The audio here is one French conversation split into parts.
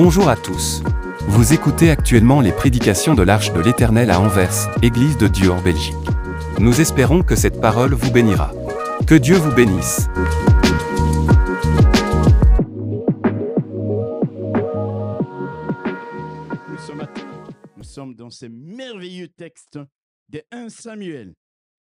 Bonjour à tous. Vous écoutez actuellement les prédications de l'Arche de l'Éternel à Anvers, Église de Dieu en Belgique. Nous espérons que cette parole vous bénira. Que Dieu vous bénisse. Nous sommes dans ce merveilleux texte de 1 Samuel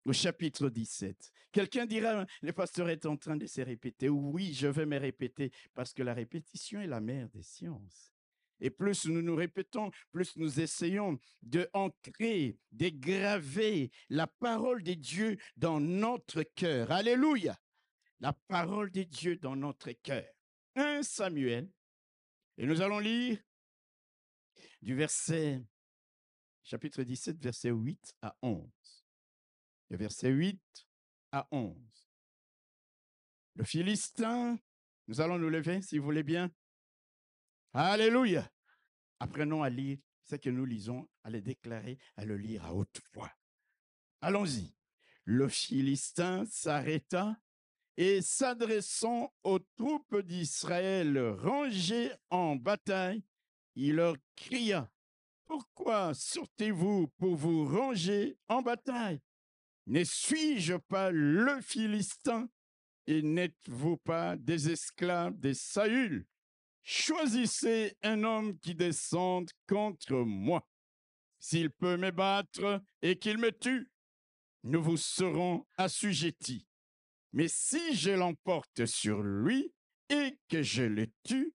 au chapitre 17. Quelqu'un dira, le pasteur est en train de se répéter. Oui, je vais me répéter parce que la répétition est la mère des sciences. Et plus nous nous répétons, plus nous essayons de ancrer, de graver la parole de Dieu dans notre cœur. Alléluia. La parole de Dieu dans notre cœur. 1 Samuel. Et nous allons lire du verset, chapitre 17, verset 8 à 11. Le verset 8 à 11. Le Philistin, nous allons nous lever, si vous voulez bien. Alléluia. Apprenons à lire ce que nous lisons, à le déclarer, à le lire à haute voix. Allons-y. Le Philistin s'arrêta et s'adressant aux troupes d'Israël rangées en bataille, il leur cria, Pourquoi sortez-vous pour vous ranger en bataille? Ne suis-je pas le Philistin et n'êtes-vous pas des esclaves de Saül? Choisissez un homme qui descende contre moi. S'il peut me battre et qu'il me tue, nous vous serons assujettis. Mais si je l'emporte sur lui et que je le tue,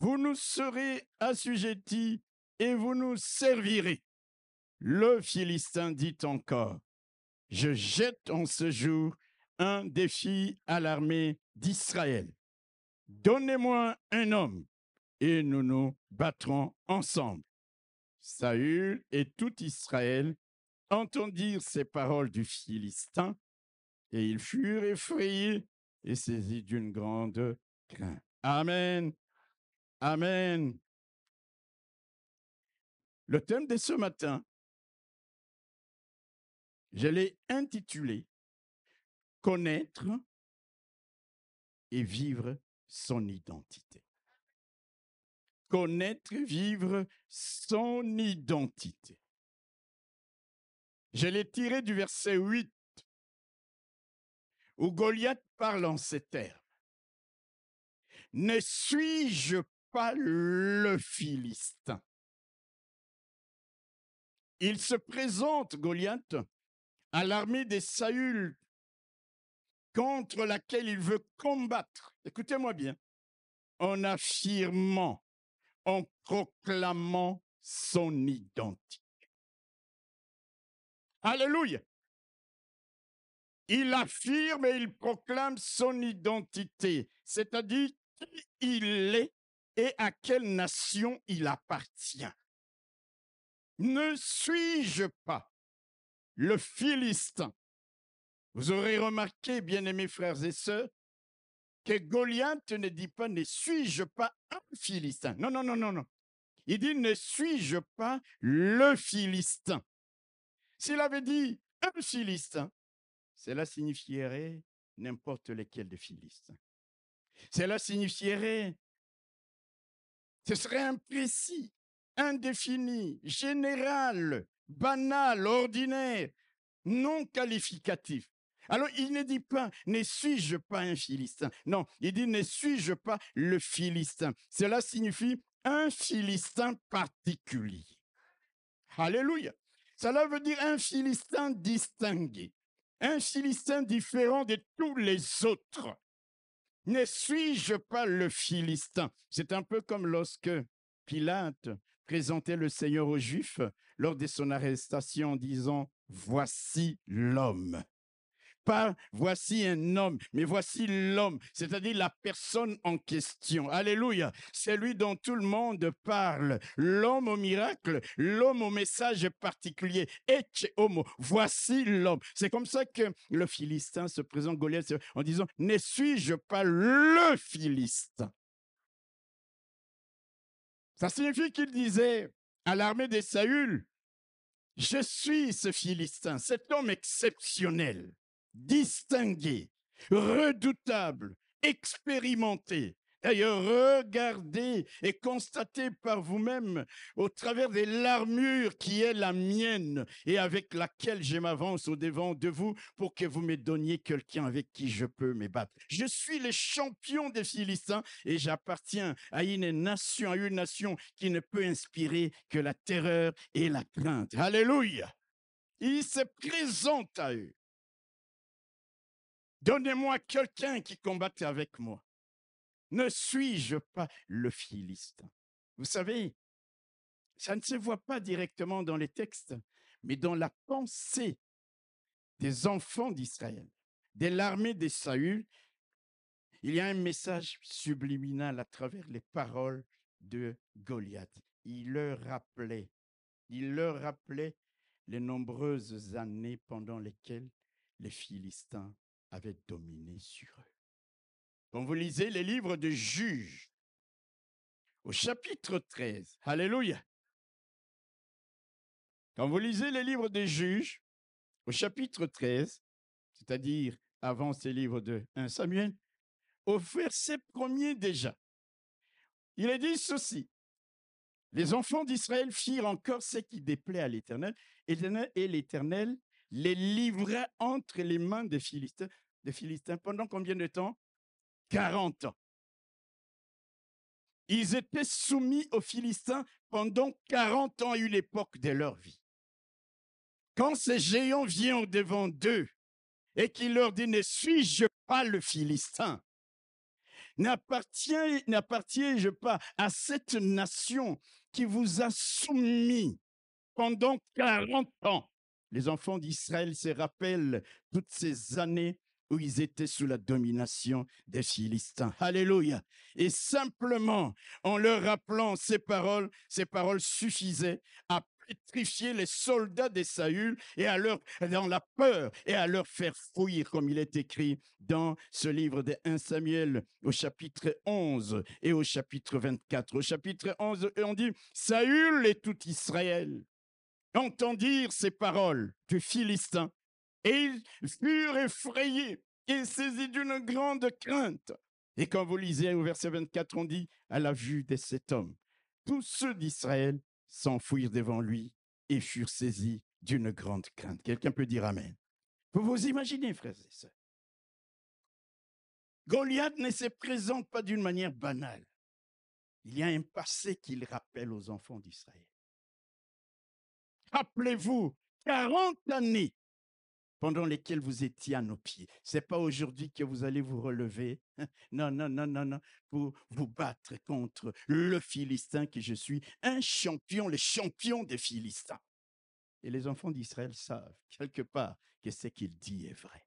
vous nous serez assujettis et vous nous servirez. Le Philistin dit encore, je jette en ce jour un défi à l'armée d'Israël. Donnez-moi un homme et nous nous battrons ensemble. Saül et tout Israël entendirent ces paroles du Philistin et ils furent effrayés et saisis d'une grande crainte. Amen. Amen. Le thème de ce matin, je l'ai intitulé Connaître et vivre son identité. Connaître, vivre son identité. Je l'ai tiré du verset 8 où Goliath parle en ces termes. Ne suis-je pas le Philistin? Il se présente, Goliath, à l'armée des Saül contre laquelle il veut combattre. Écoutez-moi bien. En affirmant, en proclamant son identité. Alléluia. Il affirme et il proclame son identité, c'est-à-dire qui il est et à quelle nation il appartient. Ne suis-je pas le Philistin Vous aurez remarqué, bien-aimés frères et sœurs, que Goliath ne dit pas ne suis-je pas un Philistin. Non, non, non, non, non. Il dit ne suis-je pas le Philistin. S'il avait dit un Philistin, cela signifierait n'importe lequel des Philistins. Cela signifierait, ce serait imprécis, indéfini, général, banal, ordinaire, non qualificatif. Alors, il ne dit pas, ne suis-je pas un Philistin Non, il dit, ne suis-je pas le Philistin Cela signifie un Philistin particulier. Alléluia. Cela veut dire un Philistin distingué, un Philistin différent de tous les autres. Ne suis-je pas le Philistin C'est un peu comme lorsque Pilate présentait le Seigneur aux Juifs lors de son arrestation en disant, Voici l'homme pas voici un homme, mais voici l'homme, c'est-à-dire la personne en question. Alléluia. C'est lui dont tout le monde parle. L'homme au miracle, l'homme au message particulier. Ecce homo. Voici l'homme. C'est comme ça que le Philistin se présente Goliath en disant Ne suis-je pas le Philistin? Ça signifie qu'il disait à l'armée des Saül Je suis ce Philistin, cet homme exceptionnel distingué, redoutable, expérimenté, D'ailleurs, regardez et constatez par vous-même au travers de l'armure qui est la mienne et avec laquelle je m'avance au devant de vous pour que vous me donniez quelqu'un avec qui je peux me battre. Je suis le champion des Philistins et j'appartiens à une nation, à une nation qui ne peut inspirer que la terreur et la crainte. Alléluia. Il se présente à eux. Donnez-moi quelqu'un qui combatte avec moi. Ne suis-je pas le Philistin Vous savez, ça ne se voit pas directement dans les textes, mais dans la pensée des enfants d'Israël, de l'armée de Saül, il y a un message subliminal à travers les paroles de Goliath. Il leur rappelait, il leur rappelait les nombreuses années pendant lesquelles les Philistins avaient dominé sur eux. Quand vous lisez les livres de Juges, au chapitre 13, Alléluia. Quand vous lisez les livres des Juges, au chapitre 13, c'est-à-dire avant ces livres de 1 Samuel, au verset premier déjà, il est dit ceci. Les enfants d'Israël firent encore ce qui déplaît à l'Éternel, et l'Éternel les livra entre les mains des Philistins, des Philistins pendant combien de temps? 40 ans. Ils étaient soumis aux Philistins pendant 40 ans une époque de leur vie. Quand ces géants viennent devant d'eux et qu'ils leur disent, ne suis-je pas le Philistin? N'appartiens-je pas à cette nation qui vous a soumis pendant 40 ans? Les enfants d'Israël se rappellent toutes ces années où ils étaient sous la domination des Philistins. Alléluia. Et simplement, en leur rappelant ces paroles, ces paroles suffisaient à pétrifier les soldats des Saül et à leur, dans la peur et à leur faire fuir, comme il est écrit dans ce livre de 1 Samuel au chapitre 11 et au chapitre 24. Au chapitre 11, on dit, Saül et tout Israël entendirent ces paroles du Philistin et ils furent effrayés et saisis d'une grande crainte. Et quand vous lisez au verset 24, on dit, à la vue de cet homme, tous ceux d'Israël s'enfuirent devant lui et furent saisis d'une grande crainte. Quelqu'un peut dire Amen. Vous vous imaginez, frères et sœurs? Goliath ne se présente pas d'une manière banale. Il y a un passé qu'il rappelle aux enfants d'Israël. Rappelez-vous, 40 années pendant lesquelles vous étiez à nos pieds. C'est pas aujourd'hui que vous allez vous relever. Non, non, non, non, non, pour vous battre contre le Philistin que je suis, un champion, le champion des Philistins. Et les enfants d'Israël savent quelque part que ce qu'il dit est vrai.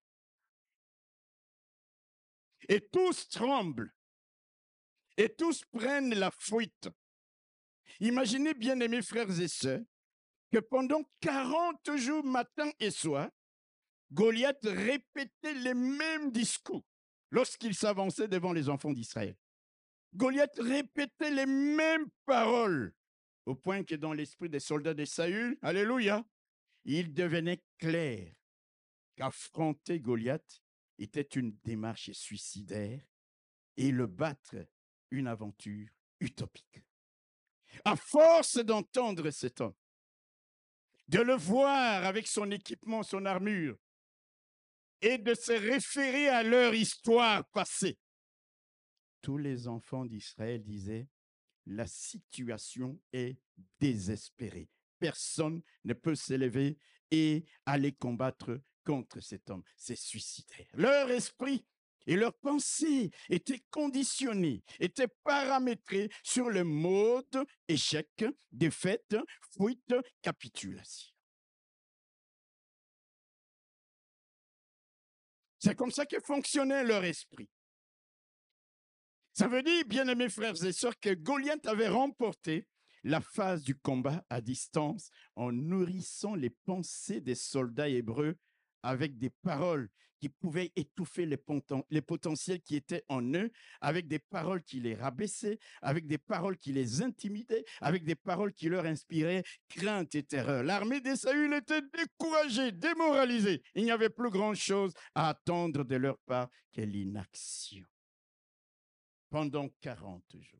Et tous tremblent. Et tous prennent la fuite. Imaginez, bien aimés frères et sœurs, que pendant 40 jours, matin et soir, Goliath répétait les mêmes discours lorsqu'il s'avançait devant les enfants d'Israël. Goliath répétait les mêmes paroles, au point que dans l'esprit des soldats de Saül, Alléluia, il devenait clair qu'affronter Goliath était une démarche suicidaire et le battre une aventure utopique. À force d'entendre cet homme, de le voir avec son équipement, son armure, et de se référer à leur histoire passée. Tous les enfants d'Israël disaient, la situation est désespérée. Personne ne peut s'élever et aller combattre contre cet homme. C'est suicidaire. Leur esprit et leur pensée étaient conditionnés, étaient paramétrés sur le mode échec, défaite, fuite, capitulation. C'est comme ça que fonctionnait leur esprit. Ça veut dire, bien aimés frères et sœurs, que Goliath avait remporté la phase du combat à distance en nourrissant les pensées des soldats hébreux avec des paroles qui pouvaient étouffer les, potentiels qui étaient en eux, avec des paroles qui les rabaissaient, avec des paroles qui les intimidaient, avec des paroles qui leur inspiraient crainte et terreur. L'armée des Saül était découragée, démoralisée. Il n'y avait plus grand-chose à attendre de leur part que l'inaction. pendant 40 jours.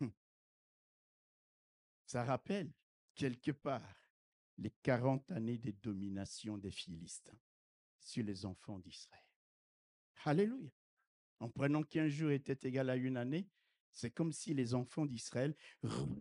Hum. Ça rappelle quelque part les 40 années de domination des Philistins sur les enfants d'Israël. Alléluia. En prenant qu'un jour était égal à une année, c'est comme si les enfants d'Israël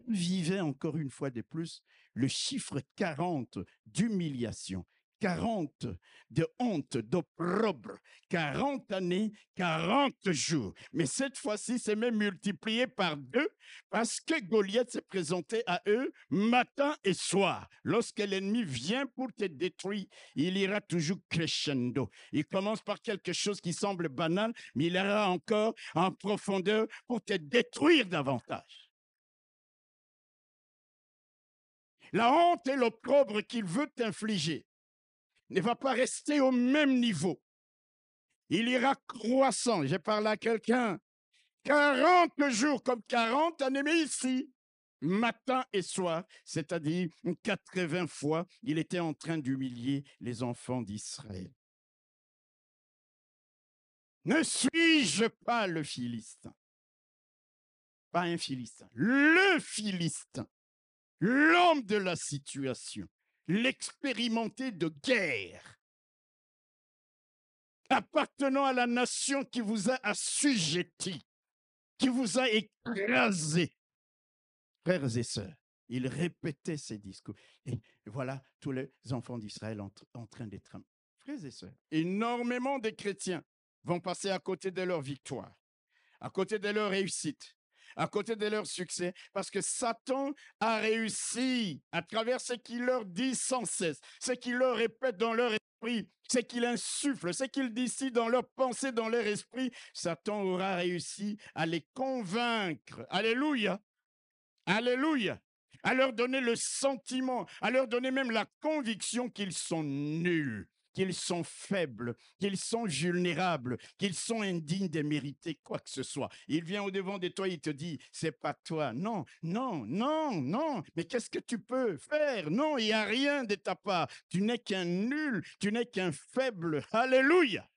vivaient encore une fois de plus le chiffre 40 d'humiliation, 40 de honte, d'opprobre, 40 années, 40 jours. Mais cette fois-ci, c'est même multiplié par deux parce que Goliath s'est présenté à eux matin et soir. Lorsque l'ennemi vient pour te détruire, il ira toujours crescendo. Il commence par quelque chose qui semble banal, mais il ira encore en profondeur pour te détruire davantage. La honte et l'opprobre qu'il veut t'infliger ne va pas rester au même niveau. Il ira croissant. J'ai parlé à quelqu'un. 40 jours comme 40 années, ici, matin et soir, c'est-à-dire 80 fois, il était en train d'humilier les enfants d'Israël. Ne suis-je pas le Philistin? Pas un Philistin, le Philistin, l'homme de la situation l'expérimenté de guerre, appartenant à la nation qui vous a assujetti, qui vous a écrasé. Frères et sœurs, il répétait ces discours. Et voilà tous les enfants d'Israël en, en, train d'être. Frères et sœurs, énormément de chrétiens vont passer à côté de leur victoire, à côté de leur réussite, à côté de leur succès, parce que Satan a réussi à travers ce qu'il leur dit sans cesse, ce qu'il leur répète dans leur esprit, ce qu'il insuffle, ce qu'il décide dans leur pensée, dans leur esprit. Satan aura réussi à les convaincre. Alléluia. Alléluia à leur donner le sentiment, à leur donner même la conviction qu'ils sont nuls, qu'ils sont faibles, qu'ils sont vulnérables, qu'ils sont indignes de mériter quoi que ce soit. Il vient au devant de toi, il te dit, c'est pas toi. Non, non, non, non. Mais qu'est-ce que tu peux faire? Non, il n'y a rien de ta part. Tu n'es qu'un nul, tu n'es qu'un faible. Alléluia.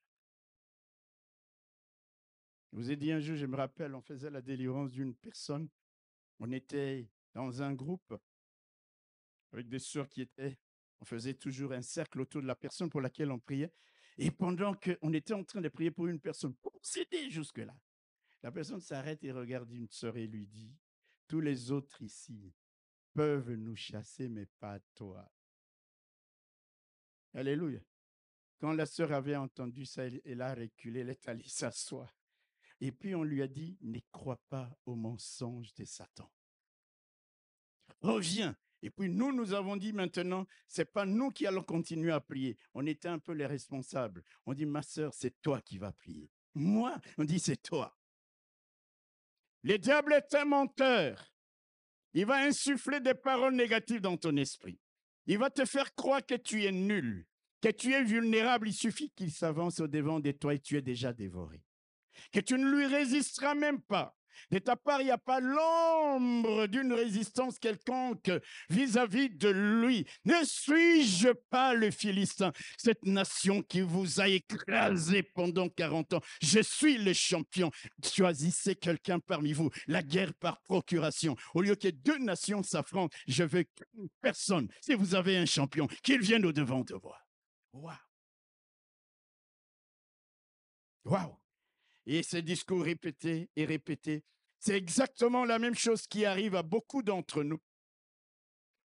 Je vous ai dit un jour, je me rappelle, on faisait la délivrance d'une personne. On était dans un groupe avec des sœurs qui étaient on faisait toujours un cercle autour de la personne pour laquelle on priait. Et pendant qu'on était en train de prier pour une personne, pour jusque-là, la personne s'arrête et regarde une sœur et lui dit, tous les autres ici peuvent nous chasser, mais pas toi. Alléluia. Quand la sœur avait entendu ça, elle a reculé, elle est allée s'asseoir. Et puis on lui a dit, ne crois pas au mensonge de Satan. Reviens et puis nous, nous avons dit maintenant, c'est pas nous qui allons continuer à prier. On était un peu les responsables. On dit, ma sœur, c'est toi qui vas prier. Moi, on dit, c'est toi. Le diable est un menteur. Il va insuffler des paroles négatives dans ton esprit. Il va te faire croire que tu es nul, que tu es vulnérable. Il suffit qu'il s'avance au devant de toi et tu es déjà dévoré. Que tu ne lui résisteras même pas. De ta part, il n'y a pas l'ombre d'une résistance quelconque vis-à-vis de lui. Ne suis-je pas le Philistin, cette nation qui vous a écrasé pendant 40 ans Je suis le champion. Choisissez quelqu'un parmi vous. La guerre par procuration. Au lieu que deux nations s'affrontent, je veux personne. Si vous avez un champion, qu'il vienne au devant de moi. Waouh! Waouh! Et ces discours répétés et répétés, c'est exactement la même chose qui arrive à beaucoup d'entre nous.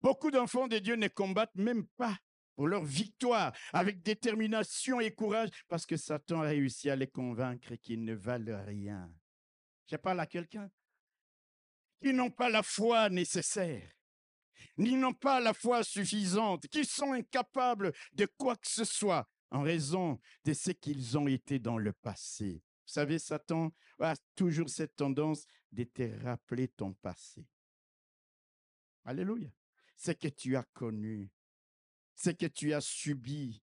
Beaucoup d'enfants de Dieu ne combattent même pas pour leur victoire avec détermination et courage parce que Satan a réussi à les convaincre qu'ils ne valent rien. Je parle à quelqu'un? Qui n'ont pas la foi nécessaire, ni n'ont pas la foi suffisante, qui sont incapables de quoi que ce soit en raison de ce qu'ils ont été dans le passé. Vous savez, Satan a toujours cette tendance de te rappeler ton passé. Alléluia. Ce que tu as connu, ce que tu as subi,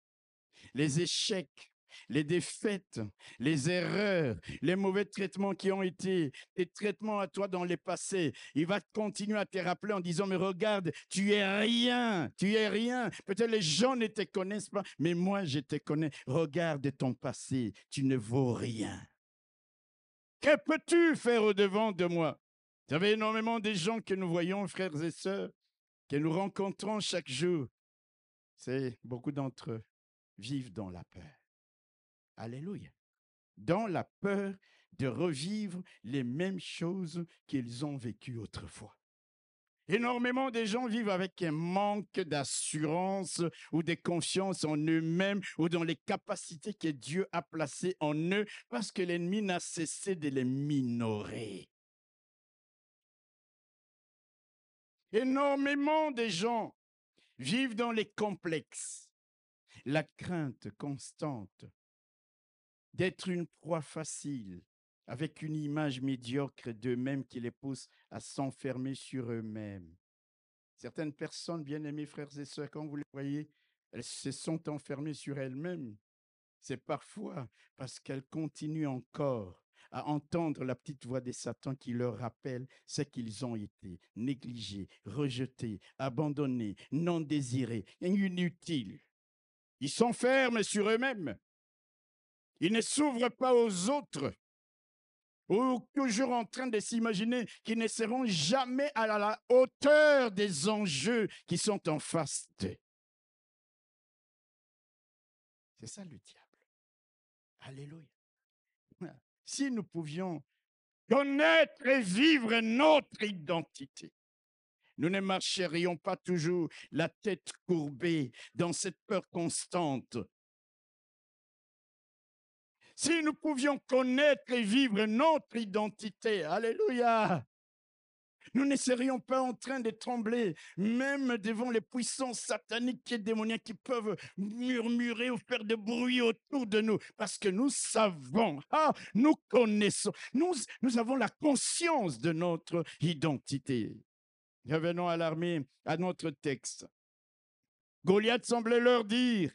les échecs, les défaites, les erreurs, les mauvais traitements qui ont été, les traitements à toi dans le passé. Il va continuer à te rappeler en disant, mais regarde, tu es rien, tu es rien. Peut-être les gens ne te connaissent pas, mais moi, je te connais. Regarde ton passé, tu ne vaux rien. Que peux-tu faire au-devant de moi? Vous savez, énormément des gens que nous voyons, frères et sœurs, que nous rencontrons chaque jour, c'est beaucoup d'entre eux vivent dans la peur. Alléluia. Dans la peur de revivre les mêmes choses qu'ils ont vécues autrefois. Énormément de gens vivent avec un manque d'assurance ou de confiance en eux-mêmes ou dans les capacités que Dieu a placées en eux parce que l'ennemi n'a cessé de les minorer. Énormément de gens vivent dans les complexes, la crainte constante d'être une proie facile, avec une image médiocre d'eux-mêmes qui les pousse à s'enfermer sur eux-mêmes. Certaines personnes, bien-aimées frères et sœurs, quand vous les voyez, elles se sont enfermées sur elles-mêmes. C'est parfois parce qu'elles continuent encore à entendre la petite voix des Satan qui leur rappelle ce qu'ils ont été, négligés, rejetés, abandonnés, non désirés, inutiles. Ils s'enferment sur eux-mêmes. Ils ne s'ouvrent pas aux autres ou toujours en train de s'imaginer qu'ils ne seront jamais à la hauteur des enjeux qui sont en face d'eux. C'est ça le diable. Alléluia. Si nous pouvions connaître et vivre notre identité, nous ne marcherions pas toujours la tête courbée dans cette peur constante si nous pouvions connaître et vivre notre identité, alléluia, nous ne serions pas en train de trembler, même devant les puissances sataniques et démoniaques qui peuvent murmurer ou faire de bruit autour de nous, parce que nous savons, ah, nous connaissons, nous, nous avons la conscience de notre identité. Revenons à l'armée, à notre texte. Goliath semblait leur dire,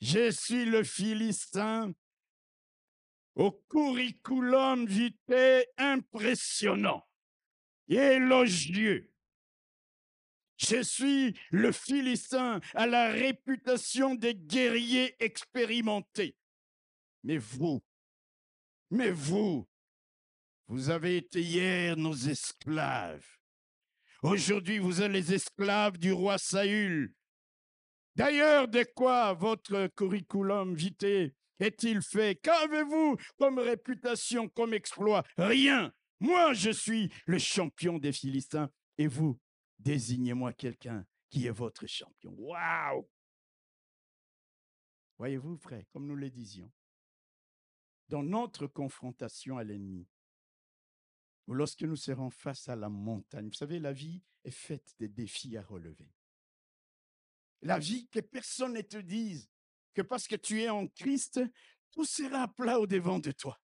je suis le Philistin au curriculum vitae impressionnant et élogieux. Je suis le Philistin à la réputation des guerriers expérimentés. Mais vous, mais vous, vous avez été hier nos esclaves. Aujourd'hui, vous êtes les esclaves du roi Saül. D'ailleurs, de quoi votre curriculum vitae est-il fait? Qu'avez-vous comme réputation, comme exploit? Rien. Moi, je suis le champion des Philistins. Et vous, désignez-moi quelqu'un qui est votre champion. Waouh Voyez-vous, frère, comme nous le disions, dans notre confrontation à l'ennemi, ou lorsque nous serons face à la montagne, vous savez, la vie est faite des défis à relever. La vie, que personne ne te dise, que parce que tu es en Christ, tout sera plat au devant de toi.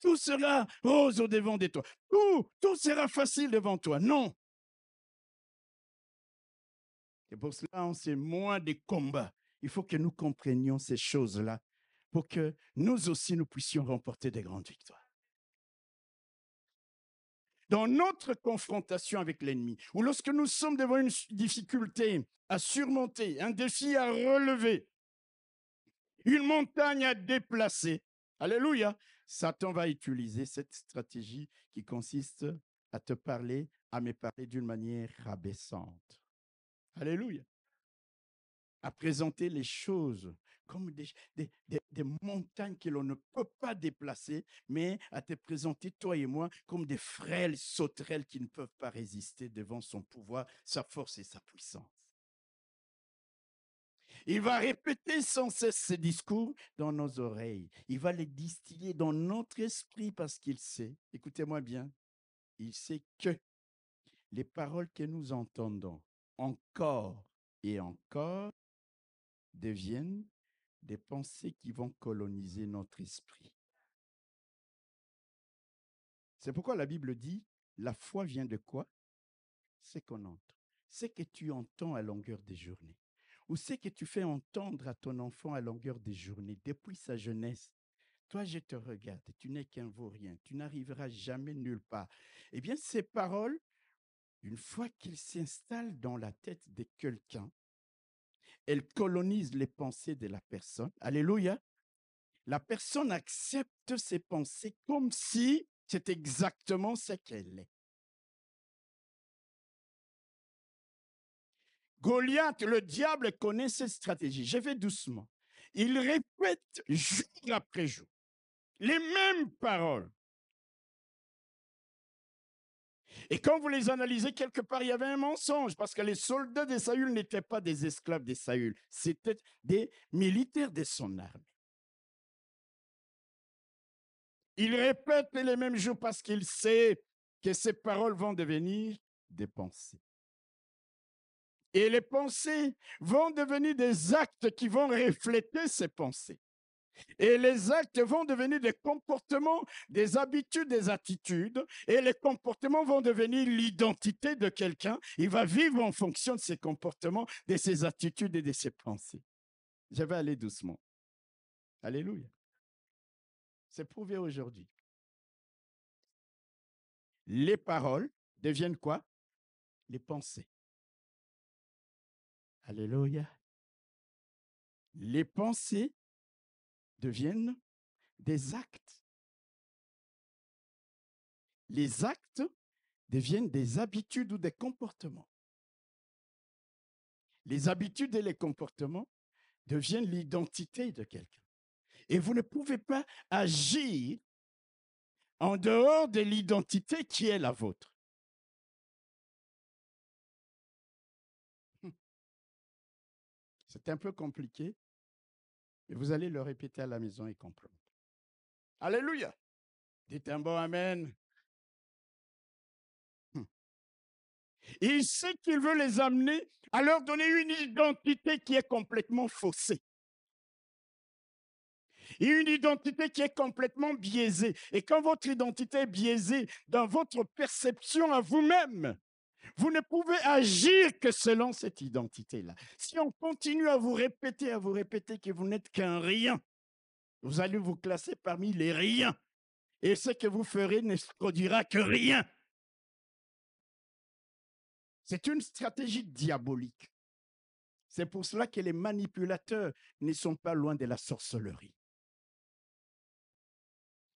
Tout sera rose au devant de toi. Tout, tout sera facile devant toi. Non. Et pour cela, on sait moins des combats. Il faut que nous comprenions ces choses-là pour que nous aussi, nous puissions remporter des grandes victoires. Dans notre confrontation avec l'ennemi, ou lorsque nous sommes devant une difficulté à surmonter, un défi à relever, une montagne à déplacer. Alléluia. Satan va utiliser cette stratégie qui consiste à te parler, à me parler d'une manière rabaissante. Alléluia. À présenter les choses comme des, montagnes que l'on ne peut pas déplacer, mais à te présenter, toi et moi, comme des frêles sauterelles qui ne peuvent pas résister devant son pouvoir, sa force et sa puissance. Il va répéter sans cesse ces discours dans nos oreilles. Il va les distiller dans notre esprit parce qu'il sait, écoutez-moi bien, il sait que les paroles que nous entendons encore et encore deviennent des pensées qui vont coloniser notre esprit. C'est pourquoi la Bible dit, la foi vient de quoi? C'est qu'on entre. C'est que tu entends à longueur des journées ou c'est que tu fais entendre à ton enfant à longueur des journées, depuis sa jeunesse? Toi, je te regarde, tu n'es qu'un vaurien, tu n'arriveras jamais nulle part. Eh bien, ces paroles, une fois qu'ils s'installent dans la tête de quelqu'un, elles colonisent les pensées de la personne. Alléluia. la personne accepte ses pensées comme si c'est exactement ce qu'elle est. Goliath, le diable connaît cette stratégie. Je vais doucement. Il répète jour après jour les mêmes paroles. Et quand vous les analysez, quelque part, il y avait un mensonge, parce que les soldats de Saül n'étaient pas des esclaves de Saül, c'était des militaires de son armée. Il répète les mêmes jours parce qu'il sait que ces paroles vont devenir des pensées. Et les pensées vont devenir des actes qui vont refléter ces pensées. Et les actes vont devenir des comportements, des habitudes, des attitudes. Et les comportements vont devenir l'identité de quelqu'un. Il va vivre en fonction de ses comportements, de ses attitudes et de ses pensées. Je vais aller doucement. Alléluia. C'est prouvé aujourd'hui. Les paroles deviennent quoi? Les pensées. Alléluia. Les pensées deviennent des actes. Les actes deviennent des habitudes ou des comportements. Les habitudes et les comportements deviennent l'identité de quelqu'un. Et vous ne pouvez pas agir en dehors de l'identité qui est la vôtre. C'est un peu compliqué, et vous allez le répéter à la maison et comprendre. Alléluia. Dites un bon Amen. Hum. Il sait qu'il veut les amener à leur donner une identité qui est complètement faussée. Une identité qui est complètement biaisée. Et quand votre identité est biaisée dans votre perception à vous-même, vous ne pouvez agir que selon cette identité-là. Si on continue à vous répéter, à vous répéter que vous n'êtes qu'un rien, vous allez vous classer parmi les riens. Et ce que vous ferez ne produira que rien. C'est une stratégie diabolique. C'est pour cela que les manipulateurs ne sont pas loin de la sorcellerie.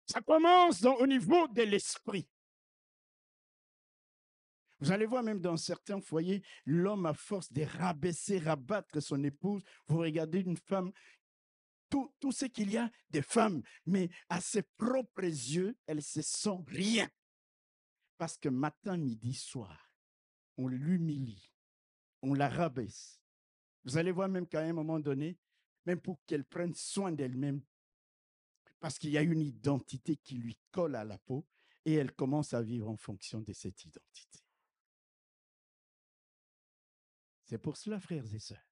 Ça commence au niveau de l'esprit. Vous allez voir même dans certains foyers, l'homme à force de rabaisser, rabattre son épouse. Vous regardez une femme, tout, ce qu'il y a de femmes, mais à ses propres yeux, elle se sent rien. Parce que matin, midi, soir, on l'humilie, on la rabaisse. Vous allez voir même qu'à un moment donné, même pour qu'elle prenne soin d'elle-même, parce qu'il y a une identité qui lui colle à la peau, et elle commence à vivre en fonction de cette identité. C'est pour cela, frères et sœurs,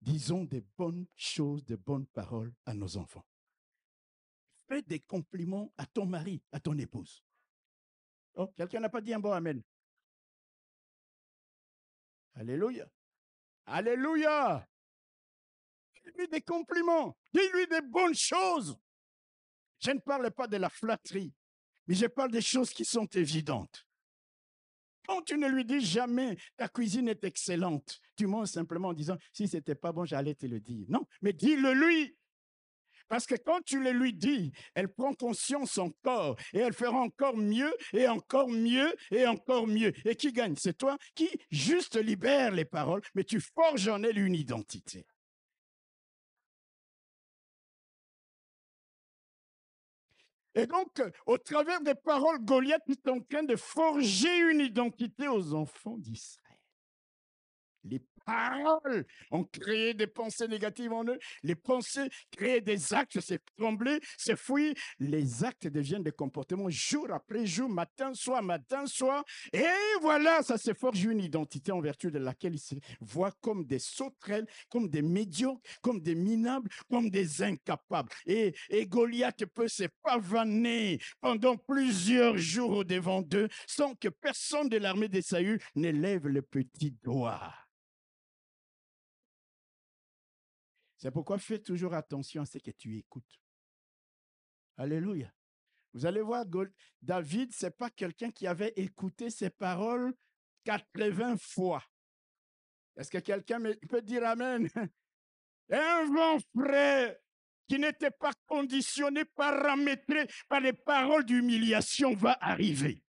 disons des bonnes choses, des bonnes paroles à nos enfants. Fais des compliments à ton mari, à ton épouse. Oh, quelqu'un n'a pas dit un bon Amen. Alléluia. Alléluia. Dis-lui des compliments. Dis-lui des bonnes choses. Je ne parle pas de la flatterie, mais je parle des choses qui sont évidentes. Quand tu ne lui dis jamais ta cuisine est excellente, tu mens simplement en disant si c'était pas bon, j'allais te le dire. Non, mais dis-le lui. Parce que quand tu le lui dis, elle prend conscience encore et elle fera encore mieux et encore mieux et encore mieux. Et qui gagne? C'est toi qui juste libère les paroles, mais tu forges en elle une identité. Et donc, au travers des paroles, Goliath est en train de forger une identité aux enfants d'Israël. Paroles ont créé des pensées négatives en eux. Les pensées créent des actes, c'est trembler, c'est fuir. Les actes deviennent des comportements jour après jour, matin, soir, matin, soir. Et voilà, ça se forge une identité en vertu de laquelle ils se voient comme des sauterelles, comme des médiocres, comme des minables, comme des incapables. Et, Goliath peut se pavaner pendant plusieurs jours au devant d'eux sans que personne de l'armée des Saül n'élève le petit doigt. C'est pourquoi fais toujours attention à ce que tu écoutes. Alléluia. Vous allez voir, David, ce n'est pas quelqu'un qui avait écouté ses paroles 80 fois. Est-ce que quelqu'un peut dire Amen? Un vent frais qui n'était pas conditionné, paramétré par les paroles d'humiliation va arriver.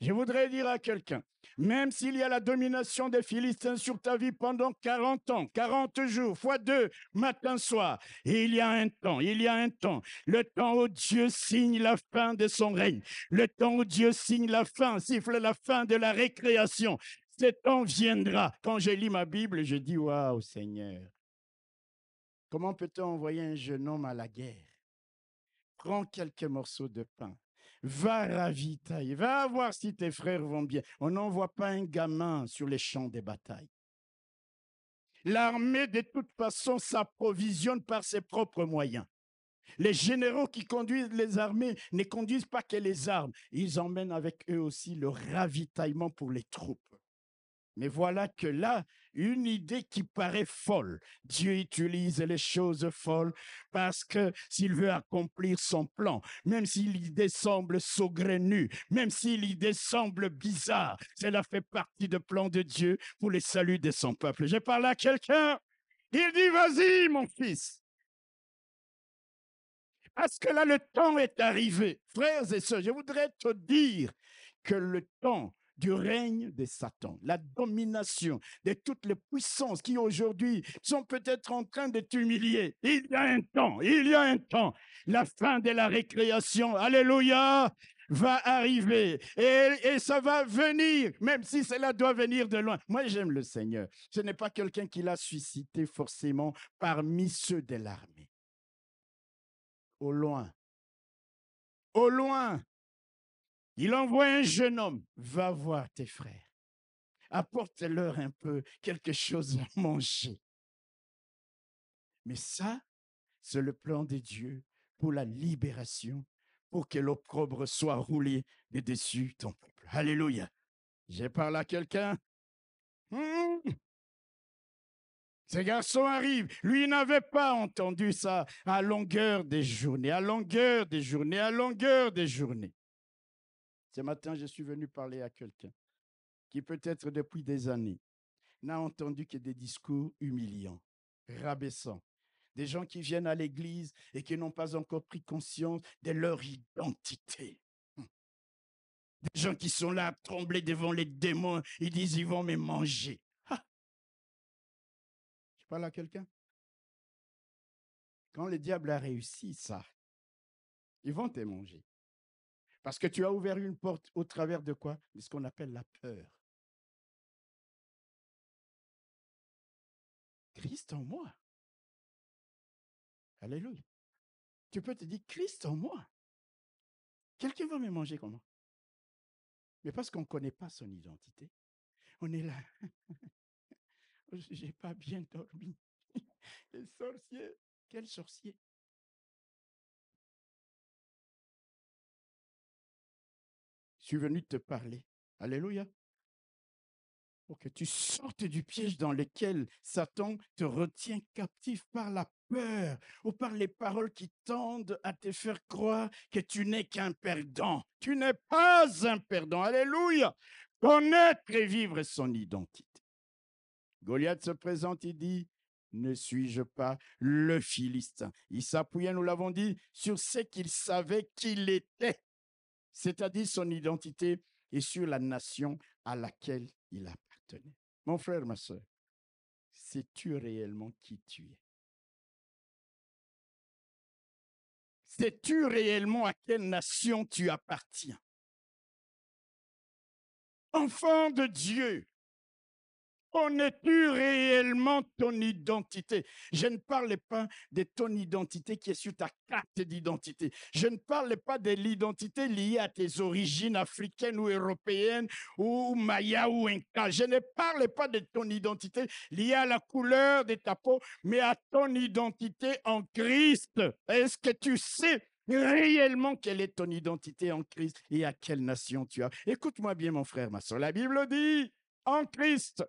Je voudrais dire à quelqu'un, même s'il y a la domination des Philistins sur ta vie pendant 40 ans, 40 jours, fois deux, matin, soir, il y a un temps, il y a un temps, le temps où Dieu signe la fin de son règne, le temps où Dieu signe la fin, siffle la fin de la récréation. Ce temps viendra. Quand je lis ma Bible, je dis, waouh Seigneur, comment peut-on envoyer un jeune homme à la guerre? Prends quelques morceaux de pain Va ravitailler, va voir si tes frères vont bien. On n'envoie pas un gamin sur les champs des batailles. L'armée, de toute façon, s'approvisionne par ses propres moyens. Les généraux qui conduisent les armées ne conduisent pas que les armes, ils emmènent avec eux aussi le ravitaillement pour les troupes. Mais voilà que là, une idée qui paraît folle, Dieu utilise les choses folles parce que s'il veut accomplir son plan, même si l'idée semble saugrenue, même si l'idée semble bizarre, cela fait partie du plan de Dieu pour le salut de son peuple. Je parle à quelqu'un, il dit, vas-y mon fils. Parce que là, le temps est arrivé. Frères et sœurs, je voudrais te dire que le temps du règne de Satan, la domination de toutes les puissances qui aujourd'hui sont peut-être en train de t'humilier. Il y a un temps, il y a un temps, la fin de la récréation, alléluia, va arriver et, et, ça va venir, même si cela doit venir de loin. Moi, j'aime le Seigneur. Ce n'est pas quelqu'un qui l'a suscité forcément parmi ceux de l'armée. Au loin, au loin, il envoie un jeune homme, va voir tes frères, apporte-leur un peu quelque chose à manger. Mais ça, c'est le plan de Dieu pour la libération, pour que l'opprobre soit roulé de dessus ton peuple. Alléluia. J'ai parlé à quelqu'un. Hmm. Ce garçon arrive. Lui n'avait pas entendu ça à longueur des journées, à longueur des journées, à longueur des journées. Ce matin, je suis venu parler à quelqu'un qui peut-être depuis des années n'a entendu que des discours humiliants, rabaissants, des gens qui viennent à l'église et qui n'ont pas encore pris conscience de leur identité. Hum. Des gens qui sont là à trembler devant les démons, ils disent ils vont me manger. Ah! Je parle à quelqu'un? Quand le diable a réussi ça, ils vont te manger. Parce que tu as ouvert une porte au travers de quoi? De ce qu'on appelle la peur. Christ en moi. Alléluia. Tu peux te dire, Christ en moi. Quelqu'un va me manger comment Mais parce qu'on ne connaît pas son identité. On est là. J'ai pas bien dormi. Les sorciers. Quel sorcier suis venu te parler. Alléluia. Pour que tu sortes du piège dans lequel Satan te retient captif par la peur ou par les paroles qui tendent à te faire croire que tu n'es qu'un perdant. Tu n'es pas un perdant. Alléluia. Connaître et vivre son identité. Goliath se présente, il dit, ne suis-je pas le Philistin? Il s'appuyait, nous l'avons dit, sur ce qu'il savait qu'il était c'est-à-dire son identité et sur la nation à laquelle il appartenait. Mon frère, ma soeur, sais-tu réellement qui tu es? Sais-tu réellement à quelle nation tu appartiens? Enfant de Dieu, Connais-tu réellement ton identité Je ne parle pas de ton identité qui est sur ta carte d'identité. Je ne parle pas de l'identité liée à tes origines africaines ou européennes ou maya ou inca. Je ne parle pas de ton identité liée à la couleur de ta peau, mais à ton identité en Christ. Est-ce que tu sais réellement quelle est ton identité en Christ et à quelle nation tu as? Écoute-moi bien, mon frère, ma soeur. La Bible dit en Christ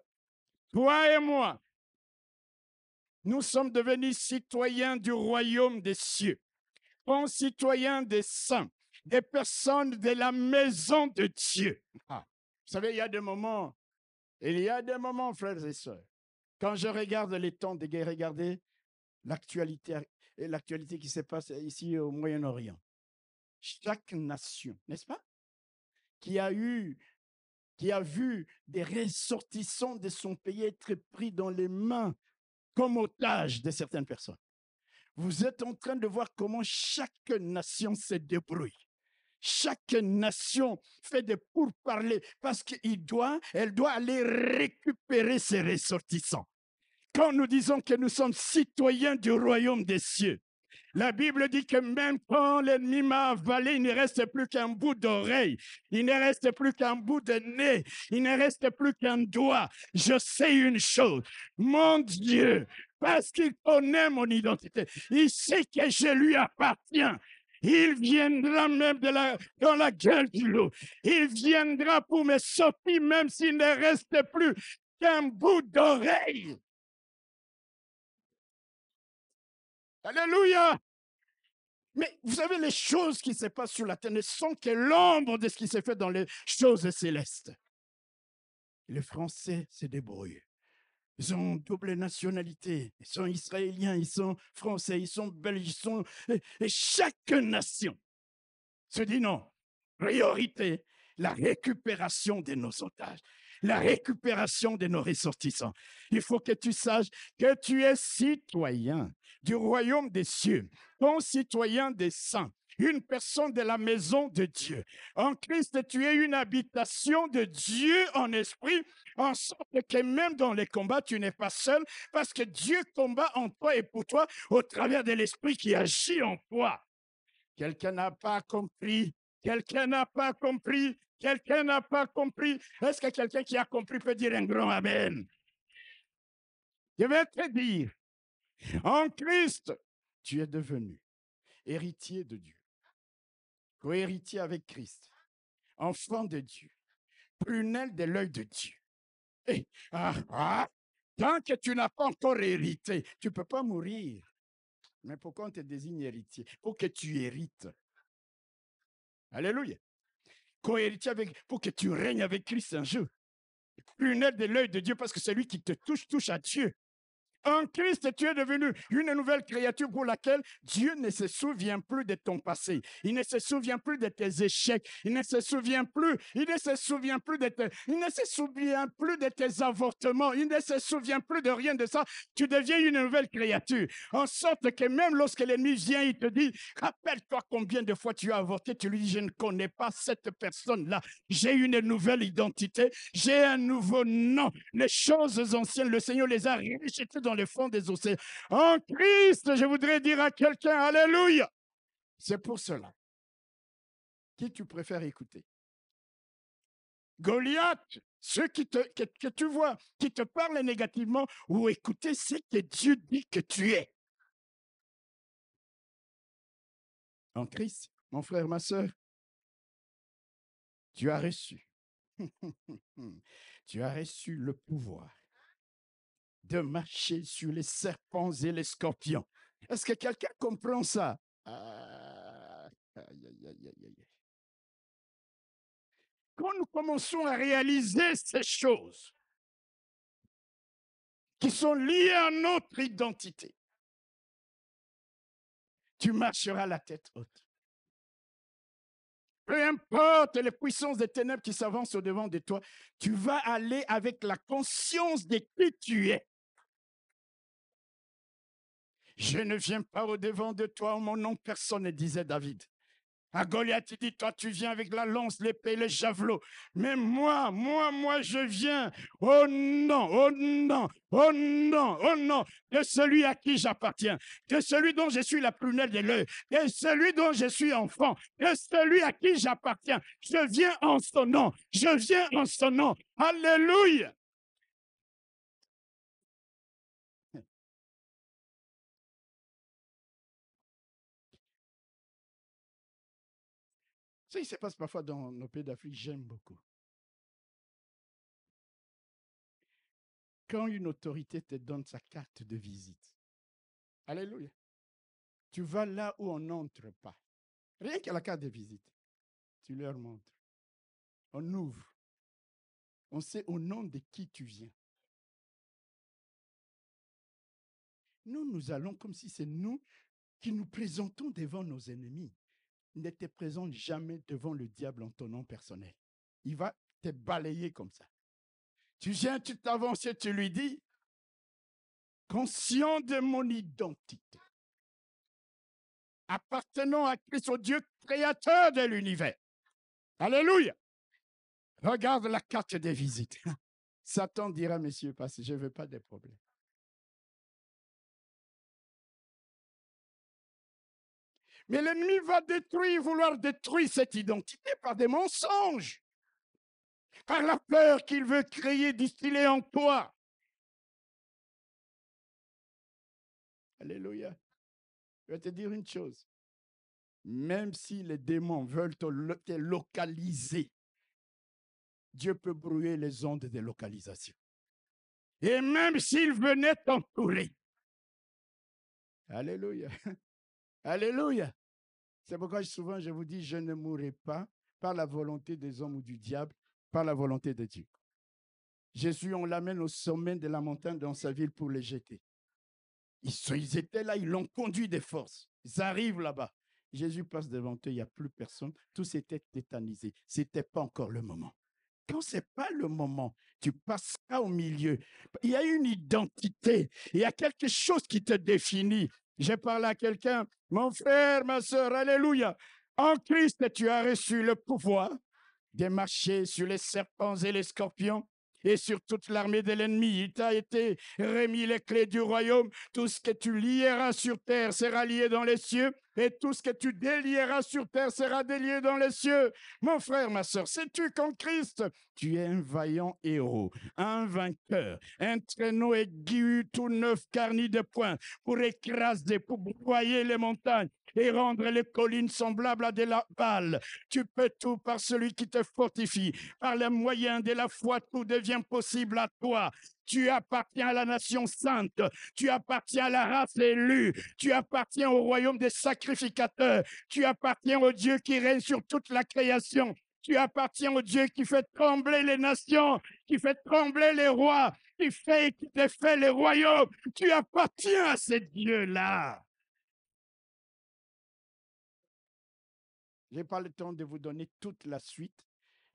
toi et moi, nous sommes devenus citoyens du royaume des cieux, concitoyens des saints, des personnes de la maison de Dieu. Ah, vous savez, il y a des moments, il y a des moments, frères et sœurs, quand je regarde les temps de guerre, regardez, l'actualité qui se passe ici au Moyen-Orient. Chaque nation, n'est-ce pas, qui a eu, qui a vu des ressortissants de son pays être pris dans les mains comme otages de certaines personnes. Vous êtes en train de voir comment chaque nation se débrouille. Chaque nation fait des pourparlers parce qu'il doit, elle doit aller récupérer ses ressortissants. Quand nous disons que nous sommes citoyens du royaume des cieux, la Bible dit que même quand l'ennemi m'a avalé, il ne reste plus qu'un bout d'oreille, il ne reste plus qu'un bout de nez, il ne reste plus qu'un doigt. Je sais une chose, mon Dieu, parce qu'il connaît mon identité, il sait que je lui appartiens. Il viendra même dans la gueule du loup. Il viendra pour me sortir même s'il ne reste plus qu'un bout d'oreille. Alléluia. Mais vous savez, les choses qui se passent sur la terre ne sont que l'ombre de ce qui s'est fait dans les choses célestes. Les Français se débrouillent. Ils ont double nationalité. Ils sont israéliens, ils sont français, ils sont belges, ils sont... Et chaque nation se dit non, priorité, la récupération de nos otages, la récupération de nos ressortissants. Il faut que tu saches que tu es citoyen du royaume des cieux, concitoyen des saints, une personne de la maison de Dieu. En Christ, tu es une habitation de Dieu en esprit, en sorte que même dans les combats, tu n'es pas seul, parce que Dieu combat en toi et pour toi au travers de l'esprit qui agit en toi. Quelqu'un n'a pas compris. Quelqu'un n'a pas compris. Quelqu'un n'a pas compris. Est-ce que quelqu'un qui a compris peut dire un grand Amen? Je vais te dire, en Christ, tu es devenu héritier de Dieu, co-héritier avec Christ, enfant de Dieu, prunelle de l'œil de Dieu. Ah, ah, tant que tu n'as pas encore hérité, tu ne peux pas mourir. Mais pourquoi on te désigne héritier? Pour que tu hérites. Alléluia. Co-héritier avec, pour que tu règnes avec Christ un jour. Prunelle de l'œil de Dieu, parce que celui qui te touche, touche à Dieu. En Christ, tu es devenu une nouvelle créature pour laquelle Dieu ne se souvient plus de ton passé. Il ne se souvient plus de tes échecs. Il ne se souvient plus. Il ne se souvient plus de tes, il ne se souvient plus de tes avortements. Il ne se souvient plus de rien de ça. Tu deviens une nouvelle créature. En sorte que même lorsque l'ennemi vient, il te dit, rappelle-toi combien de fois tu as avorté. Tu lui dis, je ne connais pas cette personne-là. J'ai une nouvelle identité. J'ai un nouveau nom. Les choses anciennes, le Seigneur les a rejetées dans le fond des océans. En Christ, je voudrais dire à quelqu'un, Alléluia. C'est pour cela. Qui tu préfères écouter? Goliath, ceux qui te, que, que tu vois, qui te parlent négativement, ou écouter ce que Dieu dit que tu es? En Christ, mon frère, ma soeur, tu as reçu. tu as reçu le pouvoir de marcher sur les serpents et les scorpions. Est-ce que quelqu'un comprend ça? Quand nous commençons à réaliser ces choses qui sont liées à notre identité, tu marcheras la tête haute. Peu importe les puissances des ténèbres qui s'avancent au devant de toi, tu vas aller avec la conscience de qui tu es. Je ne viens pas au devant de toi en mon nom, personne ne disait David. À Goliath, il dit, toi, tu viens avec la lance, l'épée, les javelots. Mais moi, moi, moi, je viens au nom, au nom, au nom, au nom de celui à qui j'appartiens, de celui dont je suis la prunelle de l'œil, de celui dont je suis enfant, de celui à qui j'appartiens. Je viens en son nom, je viens en son nom. Alléluia. Ça, il se passe parfois dans nos pays d'Afrique, j'aime beaucoup. Quand une autorité te donne sa carte de visite, Alléluia, tu vas là où on n'entre pas. Rien qu'à la carte de visite, tu leur montres. On ouvre. On sait au nom de qui tu viens. Nous, nous allons comme si c'est nous qui nous présentons devant nos ennemis. Ne te présente jamais devant le diable en ton nom personnel. Il va te balayer comme ça. Tu viens, tu t'avances et tu lui dis, conscient de mon identité, appartenant à Christ, au Dieu créateur de l'univers. Alléluia. Regarde la carte des visites. Satan dira, messieurs, parce je ne veux pas des problèmes. Mais l'ennemi va détruire, vouloir détruire cette identité par des mensonges, par la peur qu'il veut créer, distiller en toi. Alléluia. Je vais te dire une chose. Même si les démons veulent te localiser, Dieu peut brouiller les ondes de localisation. Et même s'ils venaient t'entourer. Alléluia. Alléluia. C'est pourquoi souvent je vous dis, je ne mourrai pas par la volonté des hommes ou du diable, par la volonté de Dieu. Jésus, on l'amène au sommet de la montagne dans sa ville pour les jeter. Ils, étaient là, ils l'ont conduit des forces. Ils arrivent là-bas. Jésus passe devant eux, il n'y a plus personne. Tous étaient tétanisés. Ce n'était pas encore le moment. Quand ce n'est pas le moment, tu passeras au milieu. Il y a une identité, il y a quelque chose qui te définit. J'ai parlé à quelqu'un, mon frère, ma soeur, alléluia. En Christ, tu as reçu le pouvoir de marcher sur les serpents et les scorpions et sur toute l'armée de l'ennemi. Il t'a été remis les clés du royaume. Tout ce que tu lieras sur terre sera lié dans les cieux et tout ce que tu délieras sur terre sera délié dans les cieux. Mon frère, ma soeur, sais-tu qu'en Christ, tu es un vaillant héros, un vainqueur, un traîneau aigu tout neuf garni de points pour écraser, pour broyer les montagnes et rendre les collines semblables à des balles. Tu peux tout par celui qui te fortifie. Par les moyens de la foi, tout devient possible à toi. Tu appartiens à la nation sainte. Tu appartiens à la race élue. Tu appartiens au royaume des sacrificateurs. Tu appartiens au Dieu qui règne sur toute la création. Tu appartiens au Dieu qui fait trembler les nations, qui fait trembler les rois, qui fait et qui défait les royaumes. Tu appartiens à ce Dieu-là. Je n'ai pas le temps de vous donner toute la suite,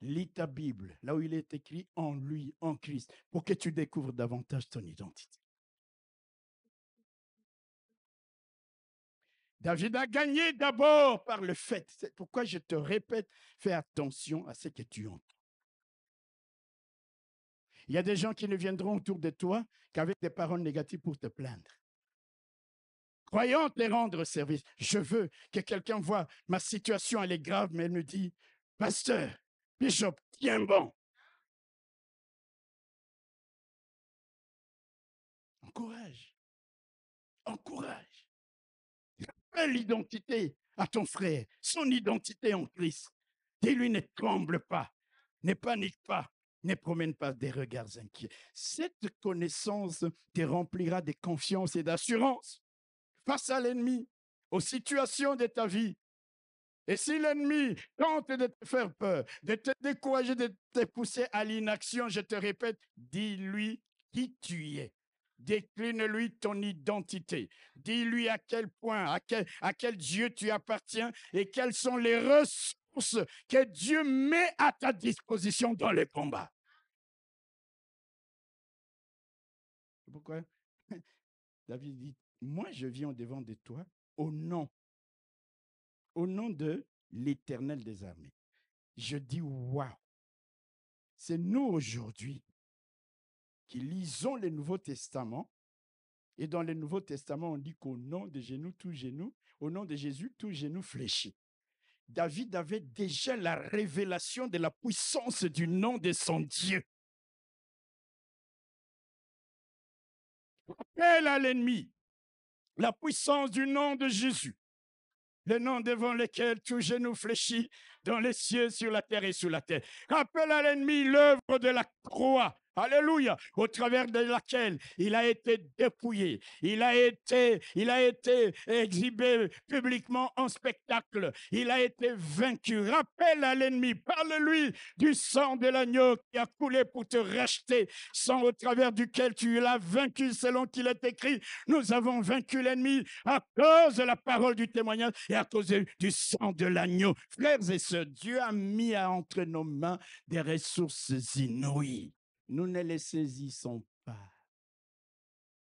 lis ta Bible, là où il est écrit en lui, en Christ, pour que tu découvres davantage ton identité. David a gagné d'abord par le fait. C'est pourquoi je te répète, fais attention à ce que tu entends. Il y a des gens qui ne viendront autour de toi qu'avec des paroles négatives pour te plaindre. Croyant te rendre service, je veux que quelqu'un voit ma situation, elle est grave, mais elle me dit, pasteur, Bishop, tiens bon. Encourage. Encourage. Rappelle l'identité à ton frère, son identité en Christ. Dis-lui, ne tremble pas, ne panique pas, ne promène pas des regards inquiets. Cette connaissance te remplira de confiance et d'assurance face à l'ennemi, aux situations de ta vie. Et si l'ennemi tente de te faire peur, de te décourager, de te pousser à l'inaction, je te répète, dis-lui qui tu es. Décline-lui ton identité. Dis-lui à quel point, à quel, Dieu tu appartiens et quelles sont les ressources que Dieu met à ta disposition dans les combats. Pourquoi? David dit, moi je viens au devant de toi au nom au nom de l'Éternel des armées. Je dis waouh. C'est nous aujourd'hui qui lisons le Nouveau Testament. Et dans le Nouveau Testament, on dit qu'au nom de genoux, tout genou, au nom de Jésus, tout genou fléchit. David avait déjà la révélation de la puissance du nom de son Dieu. Appelle à l'ennemi? La puissance du nom de Jésus le nom devant lequel tout genou fléchit dans les cieux, sur la terre et sous la terre. Rappelle à l'ennemi l'œuvre de la croix Alléluia, au travers de laquelle il a été dépouillé, il a été, il a été exhibé publiquement en spectacle, il a été vaincu. Rappelle à l'ennemi, parle-lui du sang de l'agneau qui a coulé pour te racheter, sang au travers duquel tu l'as vaincu selon qu'il est écrit. Nous avons vaincu l'ennemi à cause de la parole du témoignage et à cause du sang de l'agneau. Frères et sœurs, Dieu a mis entre nos mains des ressources inouïes nous ne les saisissons pas.